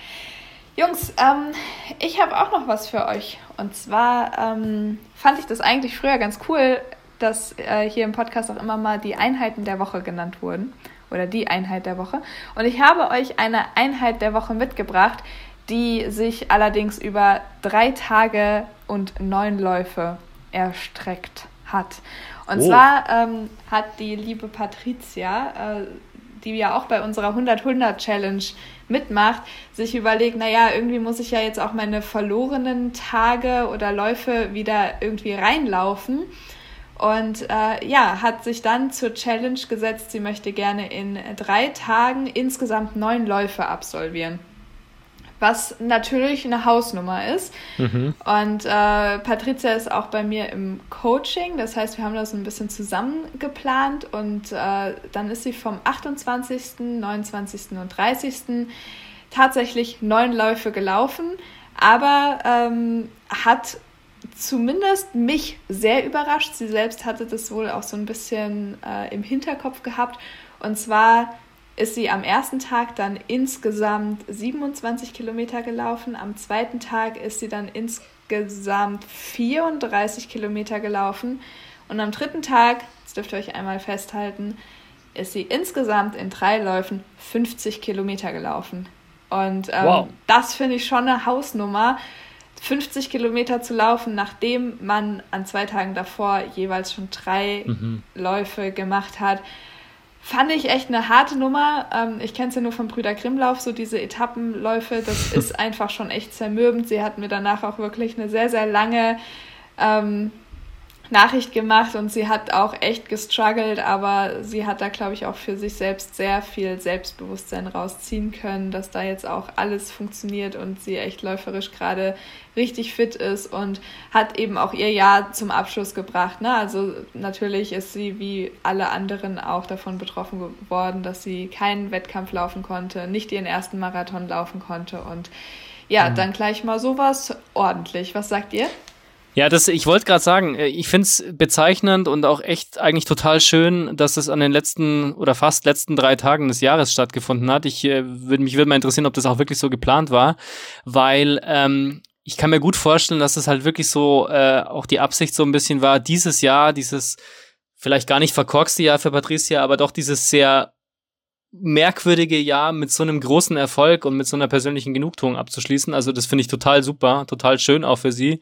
Jungs, ähm, ich habe auch noch was für euch. Und zwar ähm, fand ich das eigentlich früher ganz cool, dass äh, hier im Podcast auch immer mal die Einheiten der Woche genannt wurden oder die Einheit der Woche. Und ich habe euch eine Einheit der Woche mitgebracht, die sich allerdings über drei Tage und neun Läufe erstreckt hat. Und oh. zwar ähm, hat die liebe Patricia, äh, die ja auch bei unserer 100-100-Challenge mitmacht, sich überlegt, naja, irgendwie muss ich ja jetzt auch meine verlorenen Tage oder Läufe wieder irgendwie reinlaufen. Und äh, ja, hat sich dann zur Challenge gesetzt, sie möchte gerne in drei Tagen insgesamt neun Läufe absolvieren. Was natürlich eine Hausnummer ist. Mhm. Und äh, Patricia ist auch bei mir im Coaching. Das heißt, wir haben das ein bisschen zusammen geplant. Und äh, dann ist sie vom 28., 29. und 30. tatsächlich neun Läufe gelaufen. Aber ähm, hat zumindest mich sehr überrascht. Sie selbst hatte das wohl auch so ein bisschen äh, im Hinterkopf gehabt. Und zwar ist sie am ersten Tag dann insgesamt 27 Kilometer gelaufen. Am zweiten Tag ist sie dann insgesamt 34 Kilometer gelaufen. Und am dritten Tag, das dürft ihr euch einmal festhalten, ist sie insgesamt in drei Läufen 50 Kilometer gelaufen. Und ähm, wow. das finde ich schon eine Hausnummer. 50 Kilometer zu laufen, nachdem man an zwei Tagen davor jeweils schon drei mhm. Läufe gemacht hat, fand ich echt eine harte Nummer. Ähm, ich kenne es ja nur vom Brüder Grimmlauf, so diese Etappenläufe, das ist einfach schon echt zermürbend. Sie hat mir danach auch wirklich eine sehr, sehr lange ähm, Nachricht gemacht und sie hat auch echt gestruggelt, aber sie hat da, glaube ich, auch für sich selbst sehr viel Selbstbewusstsein rausziehen können, dass da jetzt auch alles funktioniert und sie echt läuferisch gerade richtig fit ist und hat eben auch ihr Jahr zum Abschluss gebracht. Ne? Also natürlich ist sie wie alle anderen auch davon betroffen geworden, dass sie keinen Wettkampf laufen konnte, nicht ihren ersten Marathon laufen konnte und ja, mhm. dann gleich mal sowas ordentlich. Was sagt ihr? Ja, das, ich wollte gerade sagen, äh, ich finde es bezeichnend und auch echt eigentlich total schön, dass es an den letzten oder fast letzten drei Tagen des Jahres stattgefunden hat. Ich äh, würde mich würde mal interessieren, ob das auch wirklich so geplant war, weil ähm, ich kann mir gut vorstellen, dass es halt wirklich so äh, auch die Absicht so ein bisschen war, dieses Jahr, dieses vielleicht gar nicht verkorkste Jahr für Patricia, aber doch dieses sehr merkwürdige Jahr mit so einem großen Erfolg und mit so einer persönlichen Genugtuung abzuschließen. Also das finde ich total super, total schön auch für sie.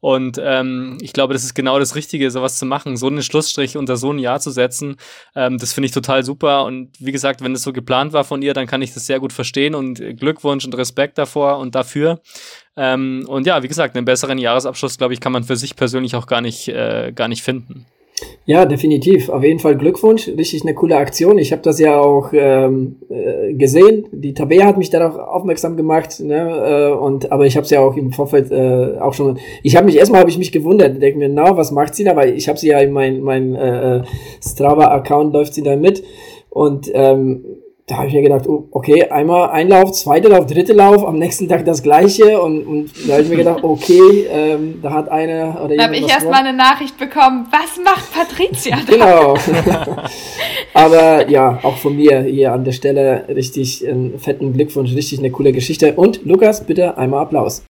Und ähm, ich glaube, das ist genau das Richtige, sowas zu machen, so einen Schlussstrich unter so ein Jahr zu setzen. Ähm, das finde ich total super. Und wie gesagt, wenn es so geplant war von ihr, dann kann ich das sehr gut verstehen und Glückwunsch und Respekt davor und dafür. Ähm, und ja, wie gesagt, einen besseren Jahresabschluss, glaube ich, kann man für sich persönlich auch gar nicht, äh, gar nicht finden. Ja, definitiv. Auf jeden Fall Glückwunsch. Richtig eine coole Aktion. Ich habe das ja auch ähm, äh, gesehen. Die Tabea hat mich darauf aufmerksam gemacht. Ne? Äh, und aber ich habe es ja auch im Vorfeld äh, auch schon. Ich habe mich erstmal habe ich mich gewundert. Denke mir, na, was macht sie da? Weil ich habe sie ja in mein mein äh, äh Strava-Account läuft sie da mit. Und ähm, da habe ich mir gedacht, oh, okay, einmal ein Lauf, zweiter Lauf, dritter Lauf, am nächsten Tag das gleiche und, und da habe ich mir gedacht, okay, ähm, da hat eine oder Da habe ich erstmal eine Nachricht bekommen, was macht Patricia da? Genau. Aber ja, auch von mir hier an der Stelle richtig einen fetten Glückwunsch, richtig eine coole Geschichte und Lukas, bitte einmal Applaus.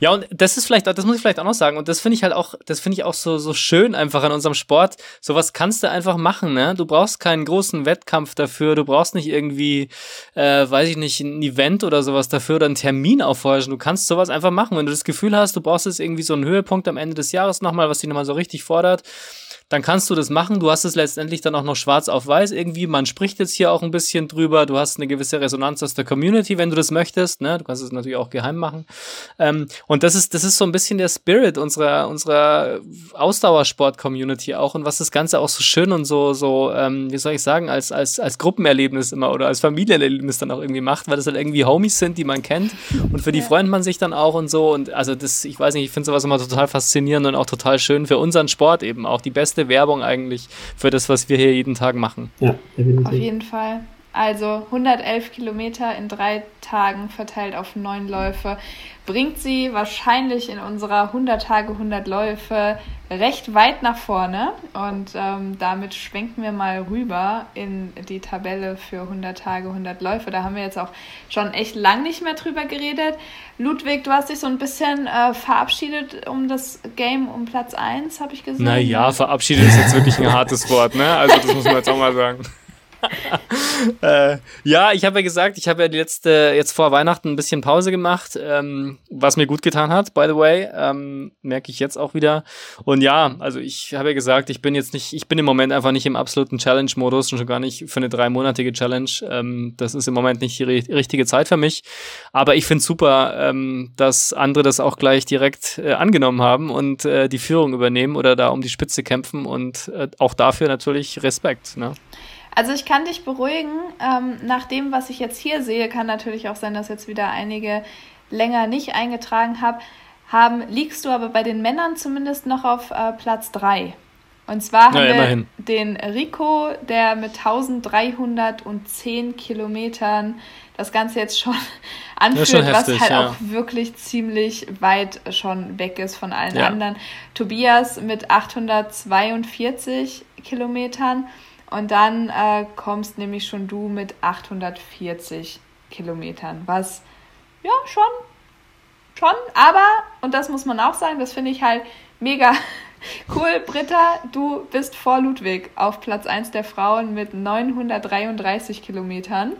Ja, und das ist vielleicht, das muss ich vielleicht auch noch sagen, und das finde ich halt auch, das finde ich auch so, so schön einfach an unserem Sport. Sowas kannst du einfach machen, ne? Du brauchst keinen großen Wettkampf dafür, du brauchst nicht irgendwie, äh, weiß ich nicht, ein Event oder sowas dafür oder einen Termin aufhorchen. Du kannst sowas einfach machen. Wenn du das Gefühl hast, du brauchst jetzt irgendwie so einen Höhepunkt am Ende des Jahres nochmal, was dich nochmal so richtig fordert, dann kannst du das machen. Du hast es letztendlich dann auch noch schwarz auf weiß irgendwie. Man spricht jetzt hier auch ein bisschen drüber. Du hast eine gewisse Resonanz aus der Community, wenn du das möchtest. Ne? Du kannst es natürlich auch geheim machen. Ähm, und das ist, das ist so ein bisschen der Spirit unserer, unserer Ausdauersport-Community auch und was das Ganze auch so schön und so, so, ähm, wie soll ich sagen, als, als, als Gruppenerlebnis immer oder als Familienerlebnis dann auch irgendwie macht, weil das halt irgendwie Homies sind, die man kennt und für die ja. freut man sich dann auch und so. Und also das, ich weiß nicht, ich finde sowas immer total faszinierend und auch total schön für unseren Sport eben auch. Die beste beste Werbung eigentlich für das, was wir hier jeden Tag machen. Ja, Auf jeden Fall. Also 111 Kilometer in drei Tagen verteilt auf neun Läufe bringt sie wahrscheinlich in unserer 100 Tage 100 Läufe recht weit nach vorne und ähm, damit schwenken wir mal rüber in die Tabelle für 100 Tage 100 Läufe. Da haben wir jetzt auch schon echt lang nicht mehr drüber geredet. Ludwig, du hast dich so ein bisschen äh, verabschiedet um das Game um Platz 1, habe ich gesehen. Naja, verabschiedet ist jetzt wirklich ein hartes Wort, ne? Also das muss man jetzt auch mal sagen. äh, ja, ich habe ja gesagt, ich habe ja die letzte, jetzt vor Weihnachten ein bisschen Pause gemacht, ähm, was mir gut getan hat, by the way. Ähm, merke ich jetzt auch wieder. Und ja, also ich habe ja gesagt, ich bin jetzt nicht, ich bin im Moment einfach nicht im absoluten Challenge-Modus und schon gar nicht für eine dreimonatige Challenge. Ähm, das ist im Moment nicht die richtige Zeit für mich. Aber ich finde super, ähm, dass andere das auch gleich direkt äh, angenommen haben und äh, die Führung übernehmen oder da um die Spitze kämpfen und äh, auch dafür natürlich Respekt. Ne? Also ich kann dich beruhigen. Ähm, nach dem, was ich jetzt hier sehe, kann natürlich auch sein, dass jetzt wieder einige länger nicht eingetragen hab, haben, liegst du aber bei den Männern zumindest noch auf äh, Platz 3. Und zwar haben ja, wir den Rico, der mit 1310 Kilometern das Ganze jetzt schon anführt, schon heftig, was halt ja. auch wirklich ziemlich weit schon weg ist von allen ja. anderen. Tobias mit 842 Kilometern und dann äh, kommst nämlich schon du mit 840 Kilometern, was ja schon, schon, aber, und das muss man auch sagen, das finde ich halt mega cool. Britta, du bist vor Ludwig auf Platz 1 der Frauen mit 933 Kilometern.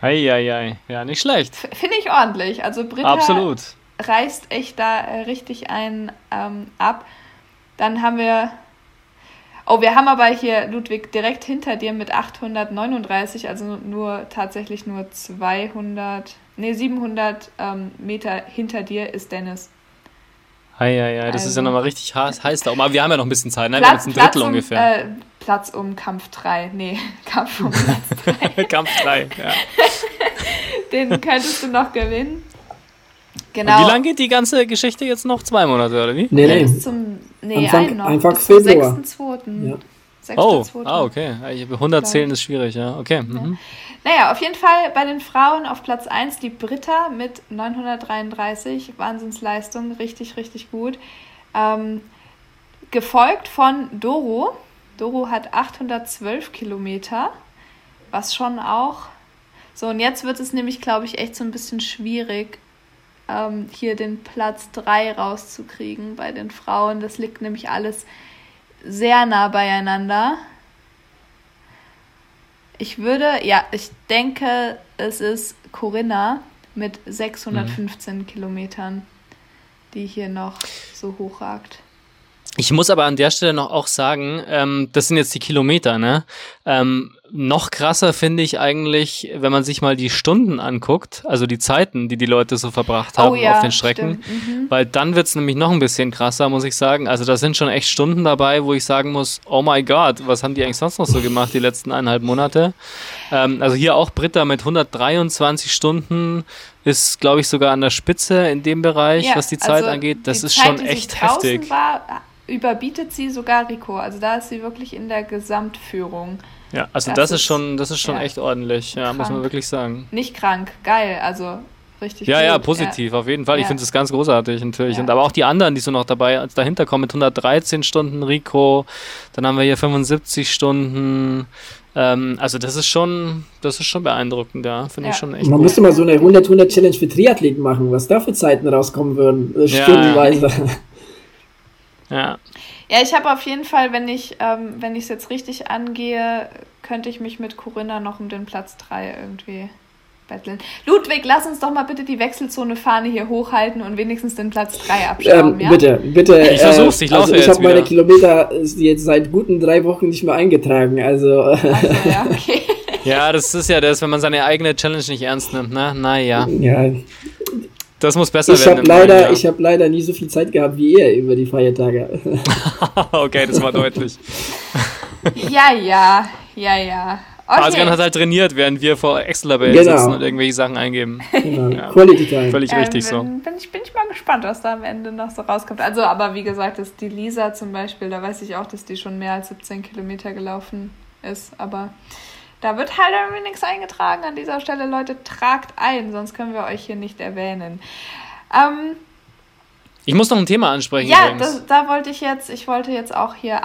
Eieiei, ja, nicht schlecht. Finde ich ordentlich. Also Britta Absolut. reißt echt da äh, richtig einen ähm, ab. Dann haben wir Oh, wir haben aber hier, Ludwig, direkt hinter dir mit 839, also nur tatsächlich nur 200, nee, 700 ähm, Meter hinter dir ist Dennis. Hi, ja, ja, das also, ist ja also nochmal richtig heiß, heiß da. Aber wir haben ja noch ein bisschen Zeit, ne? Platz, wir haben jetzt ein Drittel um, ungefähr. Äh, Platz um Kampf 3. Nee, Kampf um Platz 3. Kampf 3, ja. Den könntest du noch gewinnen. Genau. Und wie lange geht die ganze Geschichte jetzt noch? Zwei Monate, oder wie? Nee, nee. Bis zum, nee, Anfang, noch. Anfang Februar. 6.2. Ja. Oh, ah, okay. 100 zählen ist schwierig, ja. Okay. Ja. Mhm. Naja, auf jeden Fall bei den Frauen auf Platz 1 die Britta mit 933. Wahnsinnsleistung, richtig, richtig gut. Ähm, gefolgt von Doro. Doro hat 812 Kilometer, was schon auch. So, und jetzt wird es nämlich, glaube ich, echt so ein bisschen schwierig, ähm, hier den Platz 3 rauszukriegen bei den Frauen. Das liegt nämlich alles sehr nah beieinander. Ich würde, ja, ich denke, es ist Corinna mit 615 mhm. Kilometern, die hier noch so hochragt. Ich muss aber an der Stelle noch auch sagen, ähm, das sind jetzt die Kilometer, ne? Ähm, noch krasser finde ich eigentlich, wenn man sich mal die Stunden anguckt, also die Zeiten, die die Leute so verbracht haben oh ja, auf den Strecken, mhm. weil dann wird's nämlich noch ein bisschen krasser, muss ich sagen. Also da sind schon echt Stunden dabei, wo ich sagen muss, oh my God, was haben die eigentlich sonst noch so gemacht die letzten eineinhalb Monate? Ähm, also hier auch Britta mit 123 Stunden ist, glaube ich, sogar an der Spitze in dem Bereich, ja, was die Zeit also angeht. Das ist Zeit, schon echt heftig. War, überbietet sie sogar Rico. Also da ist sie wirklich in der Gesamtführung. Ja, also das, das ist, schon, das ist schon ja, echt ordentlich, ja, krank. muss man wirklich sagen. Nicht krank, geil, also richtig. Ja, gut. ja, positiv, ja. auf jeden Fall. Ich finde es ganz großartig natürlich. Und aber auch die anderen, die so noch dabei dahinter kommen, mit 113 Stunden Rico, dann haben wir hier 75 Stunden. Ähm, also das ist schon, das ist schon beeindruckend, ja, finde ich schon echt. Man gut. müsste mal so eine 100-100-Challenge für Triathleten machen, was da für Zeiten rauskommen würden, äh, stundenweise. Ja. Ja, ich habe auf jeden Fall, wenn ich ähm, wenn ich es jetzt richtig angehe, könnte ich mich mit Corinna noch um den Platz 3 irgendwie betteln. Ludwig, lass uns doch mal bitte die Wechselzone-Fahne hier hochhalten und wenigstens den Platz 3 abschrauben, ähm, ja? Bitte, bitte. Ich versuch's, ich laufe also ich habe meine Kilometer jetzt seit guten drei Wochen nicht mehr eingetragen, also... also ja, okay. ja, das ist ja das, wenn man seine eigene Challenge nicht ernst nimmt, ne? Naja. Ja. Das muss besser ich werden. Hab leider, ich habe leider nie so viel Zeit gehabt wie ihr über die Feiertage. okay, das war deutlich. ja, ja, ja, ja. Okay. Adrian hat halt trainiert, während wir vor Excel-Label genau. sitzen und irgendwelche Sachen eingeben. Genau. Ja. Quality Time. Völlig ähm, richtig bin, so. Bin ich, bin ich mal gespannt, was da am Ende noch so rauskommt. Also, aber wie gesagt, ist die Lisa zum Beispiel, da weiß ich auch, dass die schon mehr als 17 Kilometer gelaufen ist. Aber da wird halt irgendwie nichts eingetragen an dieser Stelle. Leute, tragt ein, sonst können wir euch hier nicht erwähnen. Ähm, ich muss noch ein Thema ansprechen. Ja, das, da wollte ich jetzt, ich wollte jetzt auch hier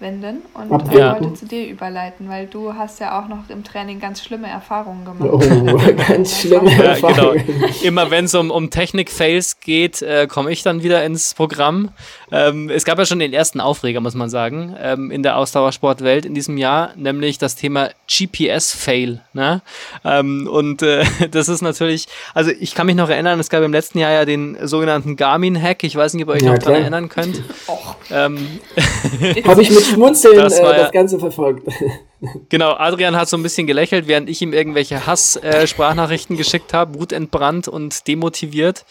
abwenden und Abwenden. Ja. wollte zu dir überleiten, weil du hast ja auch noch im Training ganz schlimme Erfahrungen gemacht. Oh, ganz schlimme ja, genau. Erfahrungen. Genau. Immer wenn es um, um Technik-Fails geht, äh, komme ich dann wieder ins Programm. Ähm, es gab ja schon den ersten Aufreger, muss man sagen, ähm, in der Ausdauersportwelt in diesem Jahr, nämlich das Thema GPS-Fail. Ne? Ähm, und äh, das ist natürlich, also ich kann mich noch erinnern, es gab im letzten Jahr ja den sogenannten Garmin-Hack. Ich weiß nicht, ob ihr euch ja, noch daran erinnern könnt. ähm, Habe ich mit Schmunzeln das, äh, das Ganze verfolgt. Genau, Adrian hat so ein bisschen gelächelt, während ich ihm irgendwelche Hass-Sprachnachrichten äh, geschickt habe, wutentbrannt und demotiviert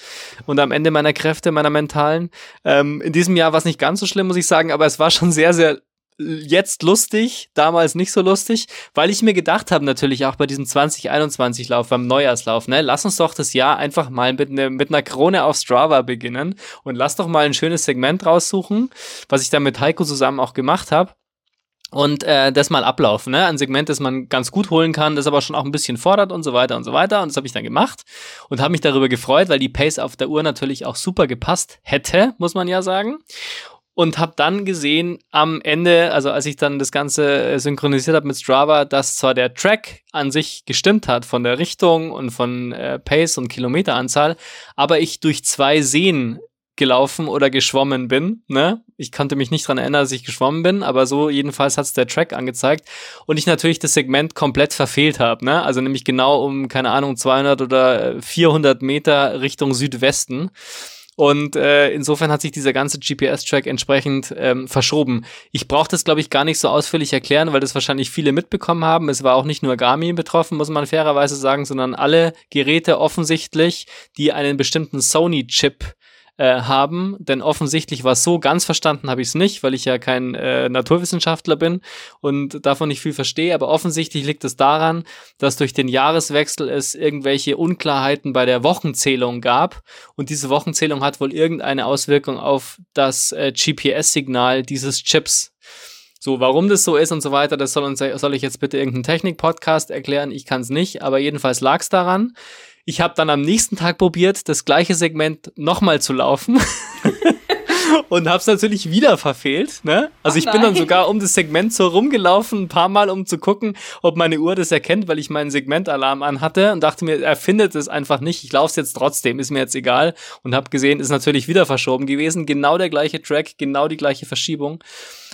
und am Ende meiner Kräfte, meiner mentalen. Ähm, in diesem Jahr war es nicht ganz so schlimm, muss ich sagen, aber es war schon sehr, sehr jetzt lustig, damals nicht so lustig, weil ich mir gedacht habe, natürlich auch bei diesem 2021-Lauf, beim Neujahrslauf, ne, lass uns doch das Jahr einfach mal mit, ne, mit einer Krone auf Strava beginnen und lass doch mal ein schönes Segment raussuchen, was ich dann mit Heiko zusammen auch gemacht habe und äh, das mal ablaufen, ne? Ein Segment, das man ganz gut holen kann, das aber schon auch ein bisschen fordert und so weiter und so weiter. Und das habe ich dann gemacht und habe mich darüber gefreut, weil die Pace auf der Uhr natürlich auch super gepasst hätte, muss man ja sagen. Und habe dann gesehen am Ende, also als ich dann das Ganze äh, synchronisiert habe mit Strava, dass zwar der Track an sich gestimmt hat von der Richtung und von äh, Pace und Kilometeranzahl, aber ich durch zwei Seen gelaufen oder geschwommen bin. Ne? Ich konnte mich nicht dran erinnern, dass ich geschwommen bin, aber so jedenfalls hat's der Track angezeigt und ich natürlich das Segment komplett verfehlt habe. Ne? Also nämlich genau um, keine Ahnung, 200 oder 400 Meter Richtung Südwesten. Und äh, insofern hat sich dieser ganze GPS-Track entsprechend ähm, verschoben. Ich brauche das, glaube ich, gar nicht so ausführlich erklären, weil das wahrscheinlich viele mitbekommen haben. Es war auch nicht nur Garmin betroffen, muss man fairerweise sagen, sondern alle Geräte offensichtlich, die einen bestimmten Sony-Chip äh, haben, denn offensichtlich war es so, ganz verstanden habe ich es nicht, weil ich ja kein äh, Naturwissenschaftler bin und davon nicht viel verstehe, aber offensichtlich liegt es daran, dass durch den Jahreswechsel es irgendwelche Unklarheiten bei der Wochenzählung gab und diese Wochenzählung hat wohl irgendeine Auswirkung auf das äh, GPS-Signal dieses Chips. So, warum das so ist und so weiter, das soll, uns, soll ich jetzt bitte irgendeinen Technik-Podcast erklären. Ich kann es nicht, aber jedenfalls lag es daran. Ich habe dann am nächsten Tag probiert, das gleiche Segment nochmal zu laufen. und hab's natürlich wieder verfehlt. Ne? Also Oh ich bin dann sogar um das Segment so rumgelaufen, ein paar Mal, um zu gucken, ob meine Uhr das erkennt, weil ich meinen Segmentalarm anhatte und dachte mir, er findet es einfach nicht. Ich laufe jetzt trotzdem, ist mir jetzt egal. Und hab gesehen, ist natürlich wieder verschoben gewesen. Genau der gleiche Track, genau die gleiche Verschiebung.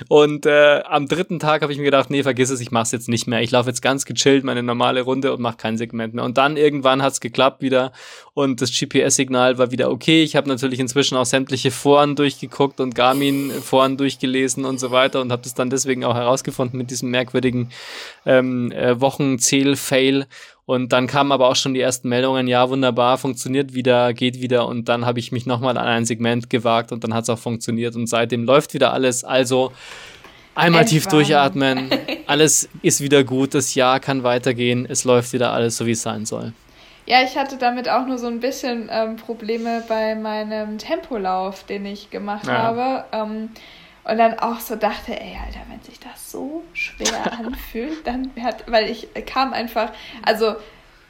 Und äh, am dritten Tag habe ich mir gedacht, nee, vergiss es, ich mach's jetzt nicht mehr. Ich laufe jetzt ganz gechillt meine normale Runde und mache kein Segment mehr. Und dann irgendwann hat's geklappt wieder und das GPS-Signal war wieder okay. Ich habe natürlich inzwischen auch sämtliche Foren durchgeguckt und Garmin-Foren durchgelesen und so weiter und habe das dann deswegen auch herausgefunden mit diesem merkwürdigen ähm, äh, Wochenzähl-Fail. Und dann kamen aber auch schon die ersten Meldungen, ja, wunderbar, funktioniert wieder, geht wieder. Und dann habe ich mich nochmal an ein Segment gewagt und dann hat es auch funktioniert. Und seitdem läuft wieder alles. Also einmal tief Entspannen. durchatmen, alles ist wieder gut, das Jahr kann weitergehen, es läuft wieder alles so, wie es sein soll. Ja, ich hatte damit auch nur so ein bisschen ähm, Probleme bei meinem Tempolauf, den ich gemacht Ja. habe. Ähm, und dann auch so dachte, ey, Alter, wenn sich das so schwer anfühlt, dann hat, weil ich kam einfach, also,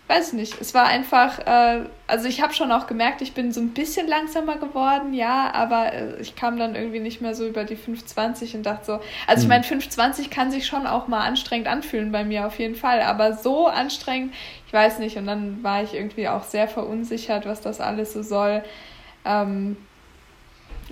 weiß nicht, es war einfach, äh, also ich habe schon auch gemerkt, ich bin so ein bisschen langsamer geworden, ja, aber äh, ich kam dann irgendwie nicht mehr so über die 520 und dachte so, also ich meine, 520 kann sich schon auch mal anstrengend anfühlen bei mir auf jeden Fall, aber so anstrengend, ich weiß nicht, und dann war ich irgendwie auch sehr verunsichert, was das alles so soll. Ähm,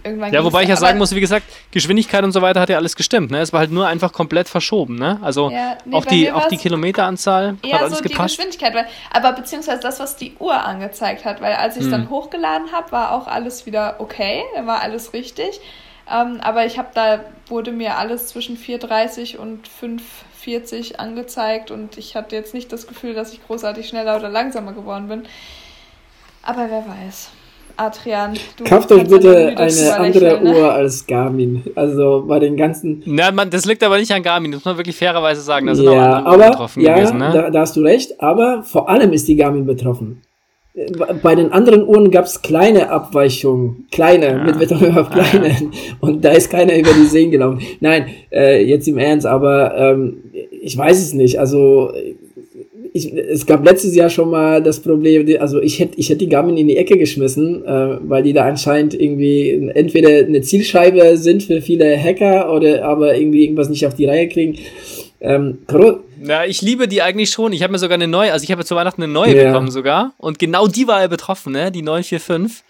irgendwann Ja, wobei ich ja sagen muss, wie gesagt, Geschwindigkeit und so weiter hat ja alles gestimmt, ne? Es war halt nur einfach komplett verschoben, ne? Also Ja, nee, auch die, auch die Kilometeranzahl hat alles so die gepasst. Geschwindigkeit, weil, aber beziehungsweise das, was die Uhr angezeigt hat, weil als ich es Hm. dann hochgeladen habe, war auch alles wieder okay, war alles richtig. Ähm, aber ich habe da wurde mir alles zwischen 4,30 und 5,40 angezeigt und ich hatte jetzt nicht das Gefühl, dass ich großartig schneller oder langsamer geworden bin. Aber wer weiß. Adrian, du Kauft euch ja bitte eine andere ne? Uhr als Garmin. Also bei den ganzen. Na, man, das liegt aber nicht an Garmin, das muss man wirklich fairerweise sagen. Da sind auch Ja, andere Uhren aber betroffen ja, gewesen, ne? da, da hast du recht. Aber vor allem ist die Garmin betroffen. Bei den anderen Uhren gab es kleine Abweichungen, kleine, Ja. mit Betonung auf kleine. Und da ist keiner über die Seen gelaufen. Nein, äh, jetzt im Ernst, aber ähm, ich weiß es nicht. Also ich, es gab letztes Jahr schon mal das Problem, also ich hätte ich hätte die Garmin in die Ecke geschmissen, äh, weil die da anscheinend irgendwie entweder eine Zielscheibe sind für viele Hacker oder aber irgendwie irgendwas nicht auf die Reihe kriegen. Ähm, Ja, ich liebe die eigentlich schon. Ich habe mir sogar eine neue, also ich habe zu Weihnachten eine neue Ja. bekommen sogar. Und genau die war ja betroffen, ne? Die 945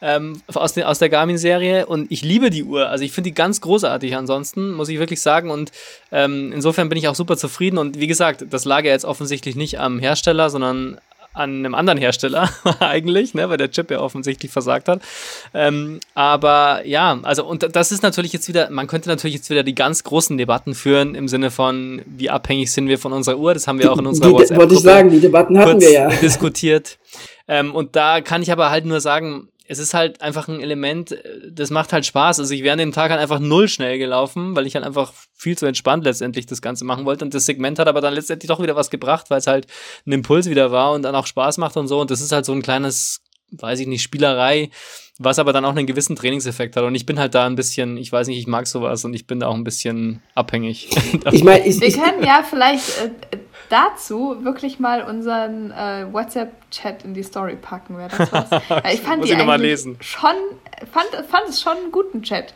ähm, aus, der aus der Garmin-Serie. Und ich liebe die Uhr. Also ich finde die ganz großartig ansonsten, muss ich wirklich sagen. Und ähm, insofern bin ich auch super zufrieden. Und wie gesagt, das lag ja jetzt offensichtlich nicht am Hersteller, sondern an einem anderen Hersteller eigentlich, ne, weil der Chip ja offensichtlich versagt hat. Ähm, aber ja, also und das ist natürlich jetzt wieder, man könnte natürlich jetzt wieder die ganz großen Debatten führen im Sinne von, wie abhängig sind wir von unserer Uhr. Das haben wir auch in unserer die, wollte ich WhatsApp-Gruppe sagen, die Debatten hatten wir ja. diskutiert. Ähm, und da kann ich aber halt nur sagen, es ist halt einfach ein Element, äh, das macht halt Spaß. Also ich wäre an dem Tag halt einfach null schnell gelaufen, weil ich halt einfach viel zu entspannt letztendlich das Ganze machen wollte. Und das Segment hat aber dann letztendlich doch wieder was gebracht, weil es halt ein Impuls wieder war und dann auch Spaß macht und so. Und das ist halt so ein kleines, weiß ich nicht, Spielerei, was aber dann auch einen gewissen Trainingseffekt hat. Und ich bin halt da ein bisschen, ich weiß nicht, ich mag sowas und ich bin da auch ein bisschen abhängig. Ich meine, ich, Wir können ja vielleicht äh, dazu wirklich mal unseren äh, WhatsApp-Chat in die Story packen, wäre das was. Ich fand Muss die ich noch mal eigentlich lesen. schon, fand, fand es schon einen guten Chat.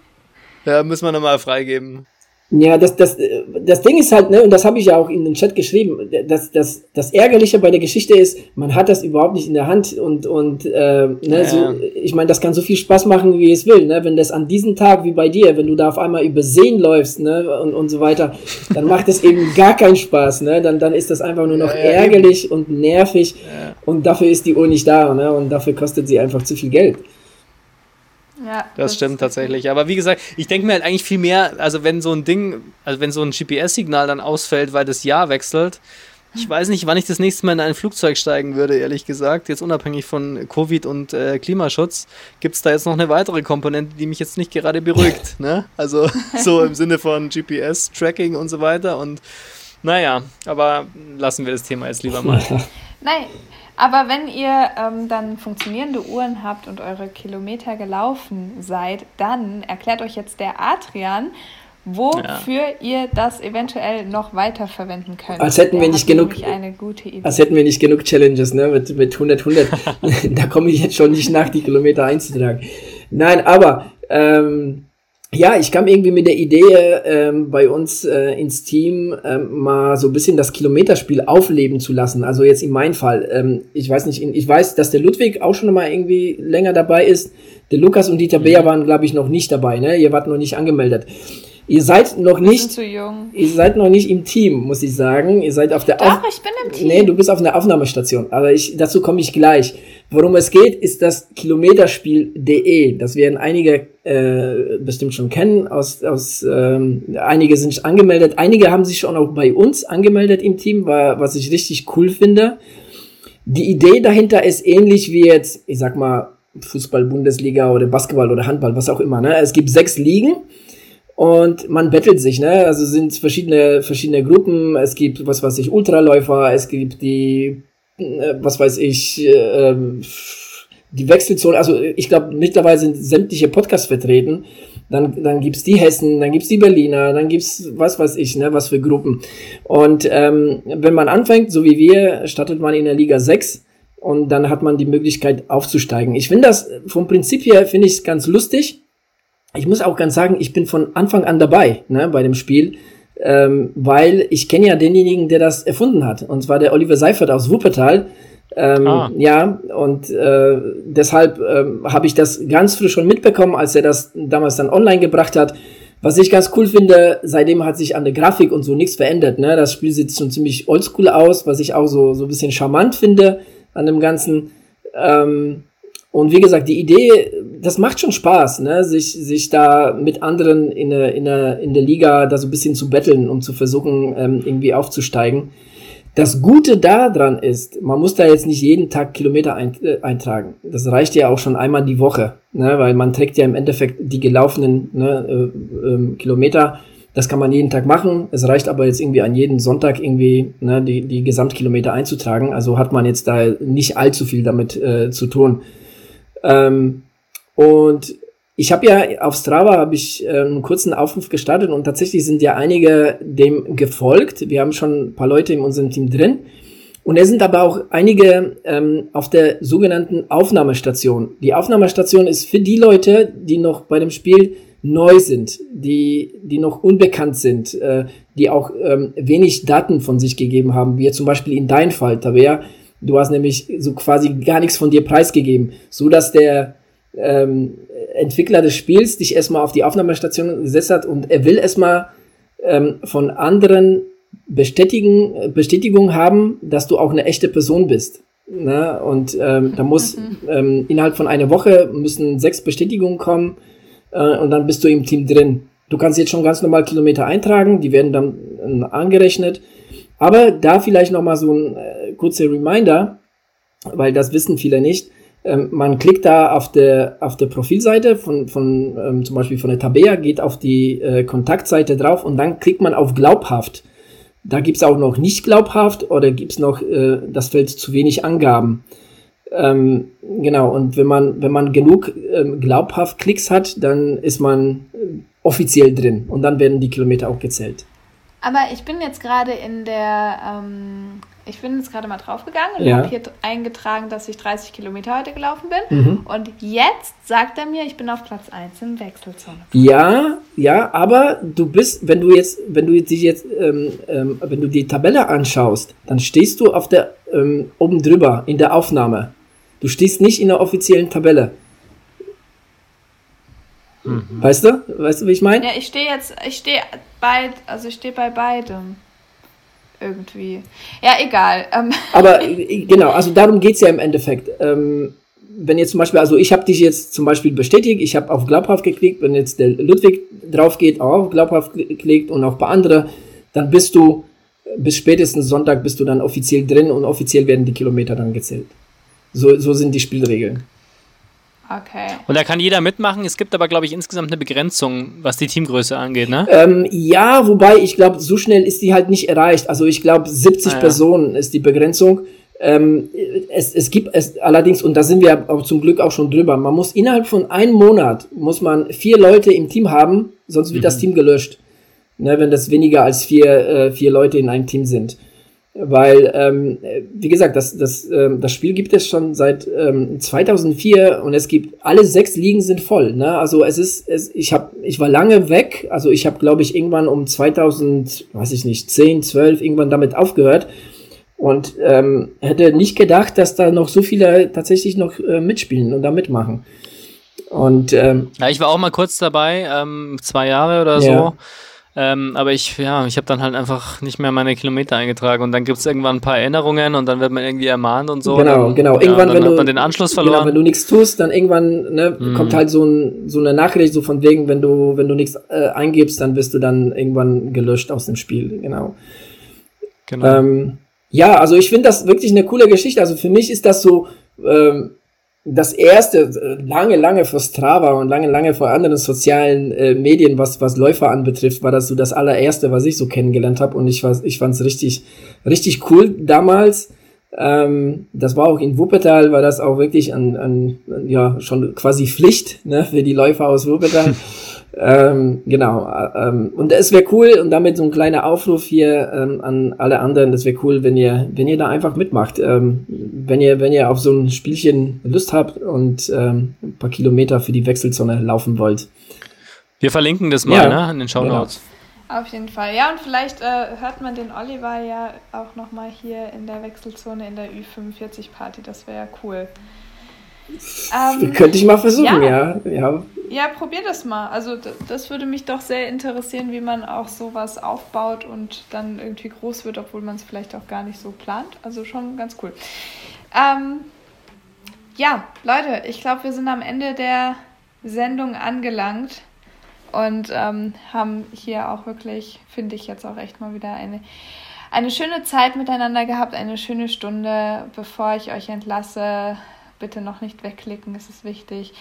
ja, müssen wir nochmal freigeben. Ja, das, das, das Ding ist halt, ne, und das habe ich ja auch in den Chat geschrieben, das, das, das Ärgerliche bei der Geschichte ist, man hat das überhaupt nicht in der Hand und, und äh, ne, Ja. so, ich meine, das kann so viel Spaß machen, wie es will, ne? Wenn das an diesem Tag wie bei dir, wenn du da auf einmal über Seen läufst, ne, und, und so weiter, dann macht es eben gar keinen Spaß, ne? Dann, dann ist das einfach nur noch Ja, ja, ärgerlich und nervig und dafür ist die Uhr nicht da, ne? Und dafür kostet sie einfach zu viel Geld. Ja, Das, ist stimmt tatsächlich. Aber wie gesagt, ich denke mir halt eigentlich viel mehr, also wenn so ein Ding, also wenn so ein GPS-Signal dann ausfällt, weil das Jahr wechselt, ich weiß nicht, wann ich das nächste Mal in ein Flugzeug steigen würde, ehrlich gesagt. Jetzt unabhängig von Covid und äh, Klimaschutz, gibt es da jetzt noch eine weitere Komponente, die mich jetzt nicht gerade beruhigt. ne? Also so im Sinne von GPS-Tracking und so weiter. Und naja, aber lassen wir das Thema jetzt lieber mal. Nein, aber wenn ihr ähm, dann funktionierende Uhren habt und eure Kilometer gelaufen seid, dann erklärt euch jetzt der Adrian, wofür ihr das eventuell noch weiterverwenden könnt. Als hätten wir Der nicht hat genug- eine gute Idee. Als hätten wir nicht genug Challenges, ne, mit, mit 100, 100. da komme ich jetzt schon nicht nach, die Kilometer einzutragen. Nein, aber Ähm, ja, ich kam irgendwie mit der Idee ähm, bei uns äh, ins Team ähm, mal so ein bisschen das Kilometerspiel aufleben zu lassen. Also jetzt in meinem Fall. Ähm, ich weiß nicht, ich weiß, dass der Ludwig auch schon mal irgendwie länger dabei ist. Der Lukas und Dieter Beer mhm. waren, glaube ich, noch nicht dabei. Ne? Ihr wart noch nicht angemeldet. Ihr seid noch nicht. Zu jung. Ihr seid noch nicht im Team, muss ich sagen. Ihr seid auf der. Doch, Auf ich bin im Team. Nee, du bist auf einer Aufnahmestation. Aber ich, dazu komme ich gleich. Worum es geht, ist das Kilometerspiel.de. Das werden einige äh, bestimmt schon kennen. Aus, aus ähm, einige sind angemeldet. Einige haben sich schon auch bei uns angemeldet im Team, war, was ich richtig cool finde. Die Idee dahinter ist ähnlich wie jetzt, ich sag mal, Fußball-Bundesliga oder Basketball oder Handball, was auch immer. Ne? Es gibt sechs Ligen und man bettelt sich, ne? Also sind verschiedene, verschiedene Gruppen. Es gibt, was weiß ich, Ultraläufer, es gibt die, äh, was weiß ich, äh, die Wechselzone. Also ich glaube, mittlerweile sind sämtliche Podcasts vertreten. Dann, dann gibt's die Hessen, dann gibt's die Berliner, dann gibt's was weiß ich, ne, was für Gruppen. Und ähm, wenn man anfängt, so wie wir, startet man in der Liga 6 und dann hat man die Möglichkeit aufzusteigen. Ich finde das vom Prinzip her, finde ich ganz lustig ich muss auch ganz sagen, ich bin von Anfang an dabei ne, bei dem Spiel, ähm, weil ich kenne ja denjenigen, der das erfunden hat. Und zwar der Oliver Seifert aus Wuppertal. Ähm, ah. Ja, und äh, deshalb ähm, habe ich das ganz früh schon mitbekommen, als er das damals dann online gebracht hat. Was ich ganz cool finde, seitdem hat sich an der Grafik und so nichts verändert. Ne? Das Spiel sieht schon ziemlich oldschool aus, was ich auch so, so ein bisschen charmant finde an dem Ganzen. Ähm, und wie gesagt, die Idee, das macht schon Spaß, ne? sich, sich da mit anderen in der, in, der, in der Liga da so ein bisschen zu betteln, um zu versuchen, ähm, irgendwie aufzusteigen. Das Gute daran ist, man muss da jetzt nicht jeden Tag Kilometer ein, äh, eintragen. Das reicht ja auch schon einmal die Woche, ne? weil man trägt ja im Endeffekt die gelaufenen ne, äh, äh, Kilometer. Das kann man jeden Tag machen. Es reicht aber jetzt irgendwie an jeden Sonntag irgendwie ne, die, die Gesamtkilometer einzutragen. Also hat man jetzt da nicht allzu viel damit äh, zu tun. Ähm, und ich habe ja auf Strava habe ich äh, einen kurzen Aufruf gestartet und tatsächlich sind ja einige dem gefolgt. Wir haben schon ein paar Leute in unserem Team drin. Und es sind aber auch einige ähm, auf der sogenannten Aufnahmestation. Die Aufnahmestation ist für die Leute, die noch bei dem Spiel neu sind, die, die noch unbekannt sind, äh, die auch ähm, wenig Daten von sich gegeben haben, wie zum Beispiel in dein Fall, Tabea. Du hast nämlich so quasi gar nichts von dir preisgegeben, so dass der ähm, Entwickler des Spiels dich erstmal auf die Aufnahmestation gesetzt hat und er will erstmal ähm, von anderen bestätigen, Bestätigung haben, dass du auch eine echte Person bist. Ne? Und ähm, da muss mhm. ähm, innerhalb von einer Woche müssen sechs Bestätigungen kommen äh, und dann bist du im Team drin. Du kannst jetzt schon ganz normal Kilometer eintragen, die werden dann äh, angerechnet. Aber da vielleicht nochmal so ein äh, kurzer Reminder, weil das wissen viele nicht. Ähm, man klickt da auf der, auf der Profilseite von, von ähm, zum Beispiel von der Tabea, geht auf die äh, Kontaktseite drauf und dann klickt man auf glaubhaft. Da gibt's auch noch nicht glaubhaft oder gibt's noch äh, das Feld zu wenig Angaben. Ähm, genau, und wenn man, wenn man genug ähm, glaubhaft Klicks hat, dann ist man äh, offiziell drin und dann werden die Kilometer auch gezählt. Aber ich bin jetzt gerade in der, ähm, ich bin jetzt gerade mal draufgegangen und ja. habe hier eingetragen, dass ich 30 Kilometer heute gelaufen bin. Mhm. Und jetzt sagt er mir, ich bin auf Platz 1 im Wechselzone. Ja, ja, aber du bist, wenn du jetzt, wenn du dich jetzt, ähm, ähm, wenn du die Tabelle anschaust, dann stehst du auf der, ähm, oben drüber in der Aufnahme. Du stehst nicht in der offiziellen Tabelle. Mhm. Weißt du? Weißt du, wie ich meine? Ja, ich stehe jetzt, ich stehe bei, also ich stehe bei beidem. Irgendwie. Ja, egal. Ähm. Aber äh, genau, also darum geht es ja im Endeffekt. Ähm, wenn jetzt zum Beispiel, also ich habe dich jetzt zum Beispiel bestätigt, ich habe auf glaubhaft geklickt, wenn jetzt der Ludwig drauf geht, auch auf glaubhaft geklickt und auch bei anderen, dann bist du bis spätestens Sonntag bist du dann offiziell drin und offiziell werden die Kilometer dann gezählt. So, so sind die Spielregeln. Okay. Und da kann jeder mitmachen. Es gibt aber, glaube ich, insgesamt eine Begrenzung, was die Teamgröße angeht, ne? Ähm, ja, wobei ich glaube, so schnell ist die halt nicht erreicht. Also ich glaube, 70 ah, ja. Personen ist die Begrenzung. Ähm, es, es gibt es allerdings, und da sind wir auch zum Glück auch schon drüber, man muss innerhalb von einem Monat, muss man vier Leute im Team haben, sonst wird mhm. das Team gelöscht. Ne, wenn das weniger als vier, äh, vier Leute in einem Team sind. Weil, ähm, wie gesagt, das, das, ähm, das Spiel gibt es schon seit ähm, 2004 und es gibt, alle sechs Ligen sind voll. Ne? Also es ist, es, ich, hab, ich war lange weg, also ich habe, glaube ich, irgendwann um 2000, weiß ich nicht, 10, 12, irgendwann damit aufgehört und ähm, hätte nicht gedacht, dass da noch so viele tatsächlich noch äh, mitspielen und da mitmachen. Und ähm, ja, ich war auch mal kurz dabei, ähm, zwei Jahre oder so. Ähm, aber ich, ja, ich habe dann halt einfach nicht mehr meine Kilometer eingetragen und dann gibt es irgendwann ein paar Erinnerungen und dann wird man irgendwie ermahnt und so. Genau, dann, genau. Irgendwann, ja, wenn du den Anschluss genau, verloren. Genau, wenn du nichts tust, dann irgendwann ne, mhm. kommt halt so, ein, so eine Nachricht so von wegen, wenn du wenn du nichts äh, eingibst, dann bist du dann irgendwann gelöscht aus dem Spiel. Genau. Genau. Ähm, ja, also ich finde das wirklich eine coole Geschichte. Also für mich ist das so ähm, das erste, äh, lange, lange vor Strava und lange, lange vor anderen sozialen äh, Medien, was, was Läufer anbetrifft, war das so das allererste, was ich so kennengelernt habe. Und ich, war, ich fand es richtig, richtig cool damals. Ähm, das war auch in Wuppertal, war das auch wirklich an, an ja, schon quasi Pflicht ne, für die Läufer aus Wuppertal. Ähm, genau. Äh, ähm, und es wäre cool, und damit so ein kleiner Aufruf hier ähm, an alle anderen, das wäre cool, wenn ihr, wenn ihr da einfach mitmacht. Ähm, wenn ihr, wenn ihr auf so ein Spielchen Lust habt und ähm, ein paar Kilometer für die Wechselzone laufen wollt. Wir verlinken das mal, ja, ne, in den Show Notes. Genau. Auf jeden Fall. Ja, und vielleicht äh, hört man den Oliver ja auch nochmal hier in der Wechselzone in der Ü45-Party. Das wäre cool. Ähm, Könnte ich mal versuchen, ja. Ja, ja. ja probier das mal. Also das würde mich doch sehr interessieren, wie man auch sowas aufbaut und dann irgendwie groß wird, obwohl man es vielleicht auch gar nicht so plant. Also schon ganz cool. Ähm, ja, Leute, ich glaube, wir sind am Ende der Sendung angelangt und ähm, haben hier auch wirklich, finde ich jetzt auch echt mal wieder eine, eine schöne Zeit miteinander gehabt, eine schöne Stunde, bevor ich euch entlasse bitte noch nicht wegklicken, es ist wichtig.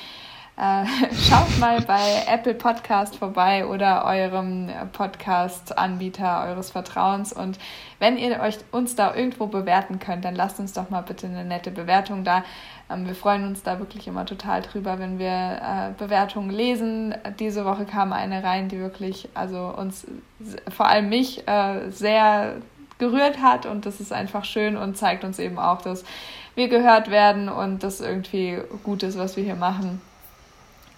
Äh, schaut mal bei Apple Podcast vorbei oder eurem Podcast-Anbieter eures Vertrauens. Und wenn ihr euch uns da irgendwo bewerten könnt, dann lasst uns doch mal bitte eine nette Bewertung da. Ähm, wir freuen uns da wirklich immer total drüber, wenn wir äh, Bewertungen lesen. Diese Woche kam eine rein, die wirklich, also uns, vor allem mich, äh, sehr gerührt hat. Und das ist einfach schön und zeigt uns eben auch, dass wir gehört werden und das irgendwie gut ist, was wir hier machen.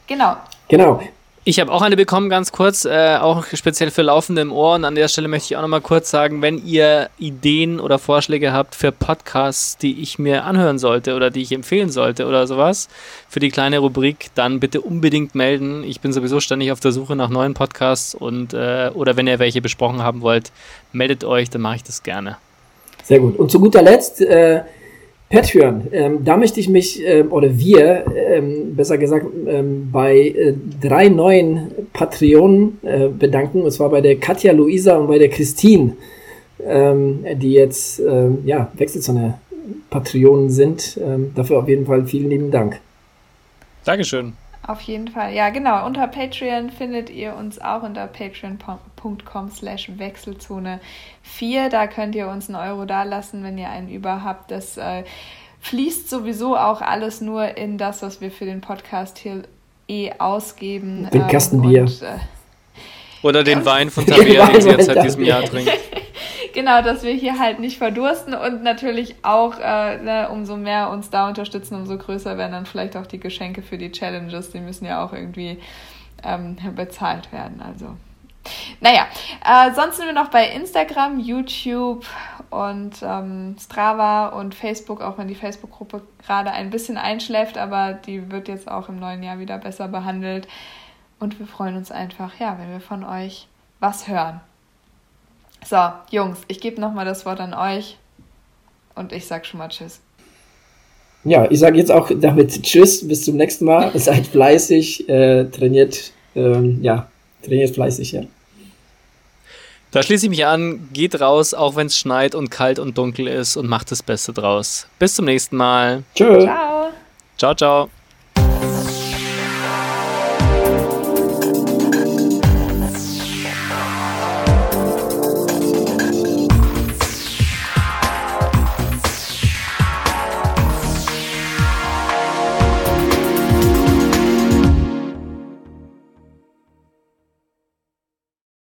Genau. Genau. Ich habe auch eine bekommen, ganz kurz, äh, auch speziell für Laufende im Ohr. Und an der Stelle möchte ich auch nochmal kurz sagen, wenn ihr Ideen oder Vorschläge habt für Podcasts, die ich mir anhören sollte oder die ich empfehlen sollte oder sowas, für die kleine Rubrik, dann bitte unbedingt melden. Ich bin sowieso ständig auf der Suche nach neuen Podcasts und äh, oder wenn ihr welche besprochen haben wollt, meldet euch, dann mache ich das gerne. Sehr gut. Und zu guter Letzt, äh, Patreon, ähm, da möchte ich mich, ähm, oder wir, ähm, besser gesagt, ähm, bei äh, drei neuen Patreonen äh, bedanken. Und zwar bei der Katja Luisa und bei der Christine, ähm, die jetzt ähm, ja, Wechselzone Patreonen sind. Dafür auf jeden Fall vielen lieben Dank. Dankeschön. Auf jeden Fall. Ja, genau. Unter Patreon findet ihr uns auch unter patreon.com slash Wechselzone 4. Da könnt ihr uns einen Euro dalassen, wenn ihr einen über habt. Das äh, fließt sowieso auch alles nur in das, was wir für den Podcast hier eh ausgeben. Den Kastenbier. Und, äh, Oder den Wein von Tabea, den sie jetzt seit diesem Jahr trinkt. genau, dass wir hier halt nicht verdursten und natürlich auch, äh, ne, umso mehr uns da unterstützen, umso größer werden dann vielleicht auch die Geschenke für die Challenges. Die müssen ja auch irgendwie ähm, bezahlt werden. Also. Naja, äh, sonst sind wir noch bei Instagram, YouTube und ähm, Strava und Facebook, auch wenn die Facebook-Gruppe gerade ein bisschen einschläft, aber die wird jetzt auch im neuen Jahr wieder besser behandelt. Und wir freuen uns einfach, ja, wenn wir von euch was hören. So, Jungs, ich gebe nochmal das Wort an euch und ich sag schon mal Tschüss. Ja, ich sage jetzt auch damit Tschüss, bis zum nächsten Mal. Seid fleißig, äh, trainiert, ähm, ja, trainiert fleißig, ja. Da schließe ich mich an, geht raus, auch wenn es schneit und kalt und dunkel ist und macht das Beste draus. Bis zum nächsten Mal. Tschüss. Ciao. Ciao, ciao.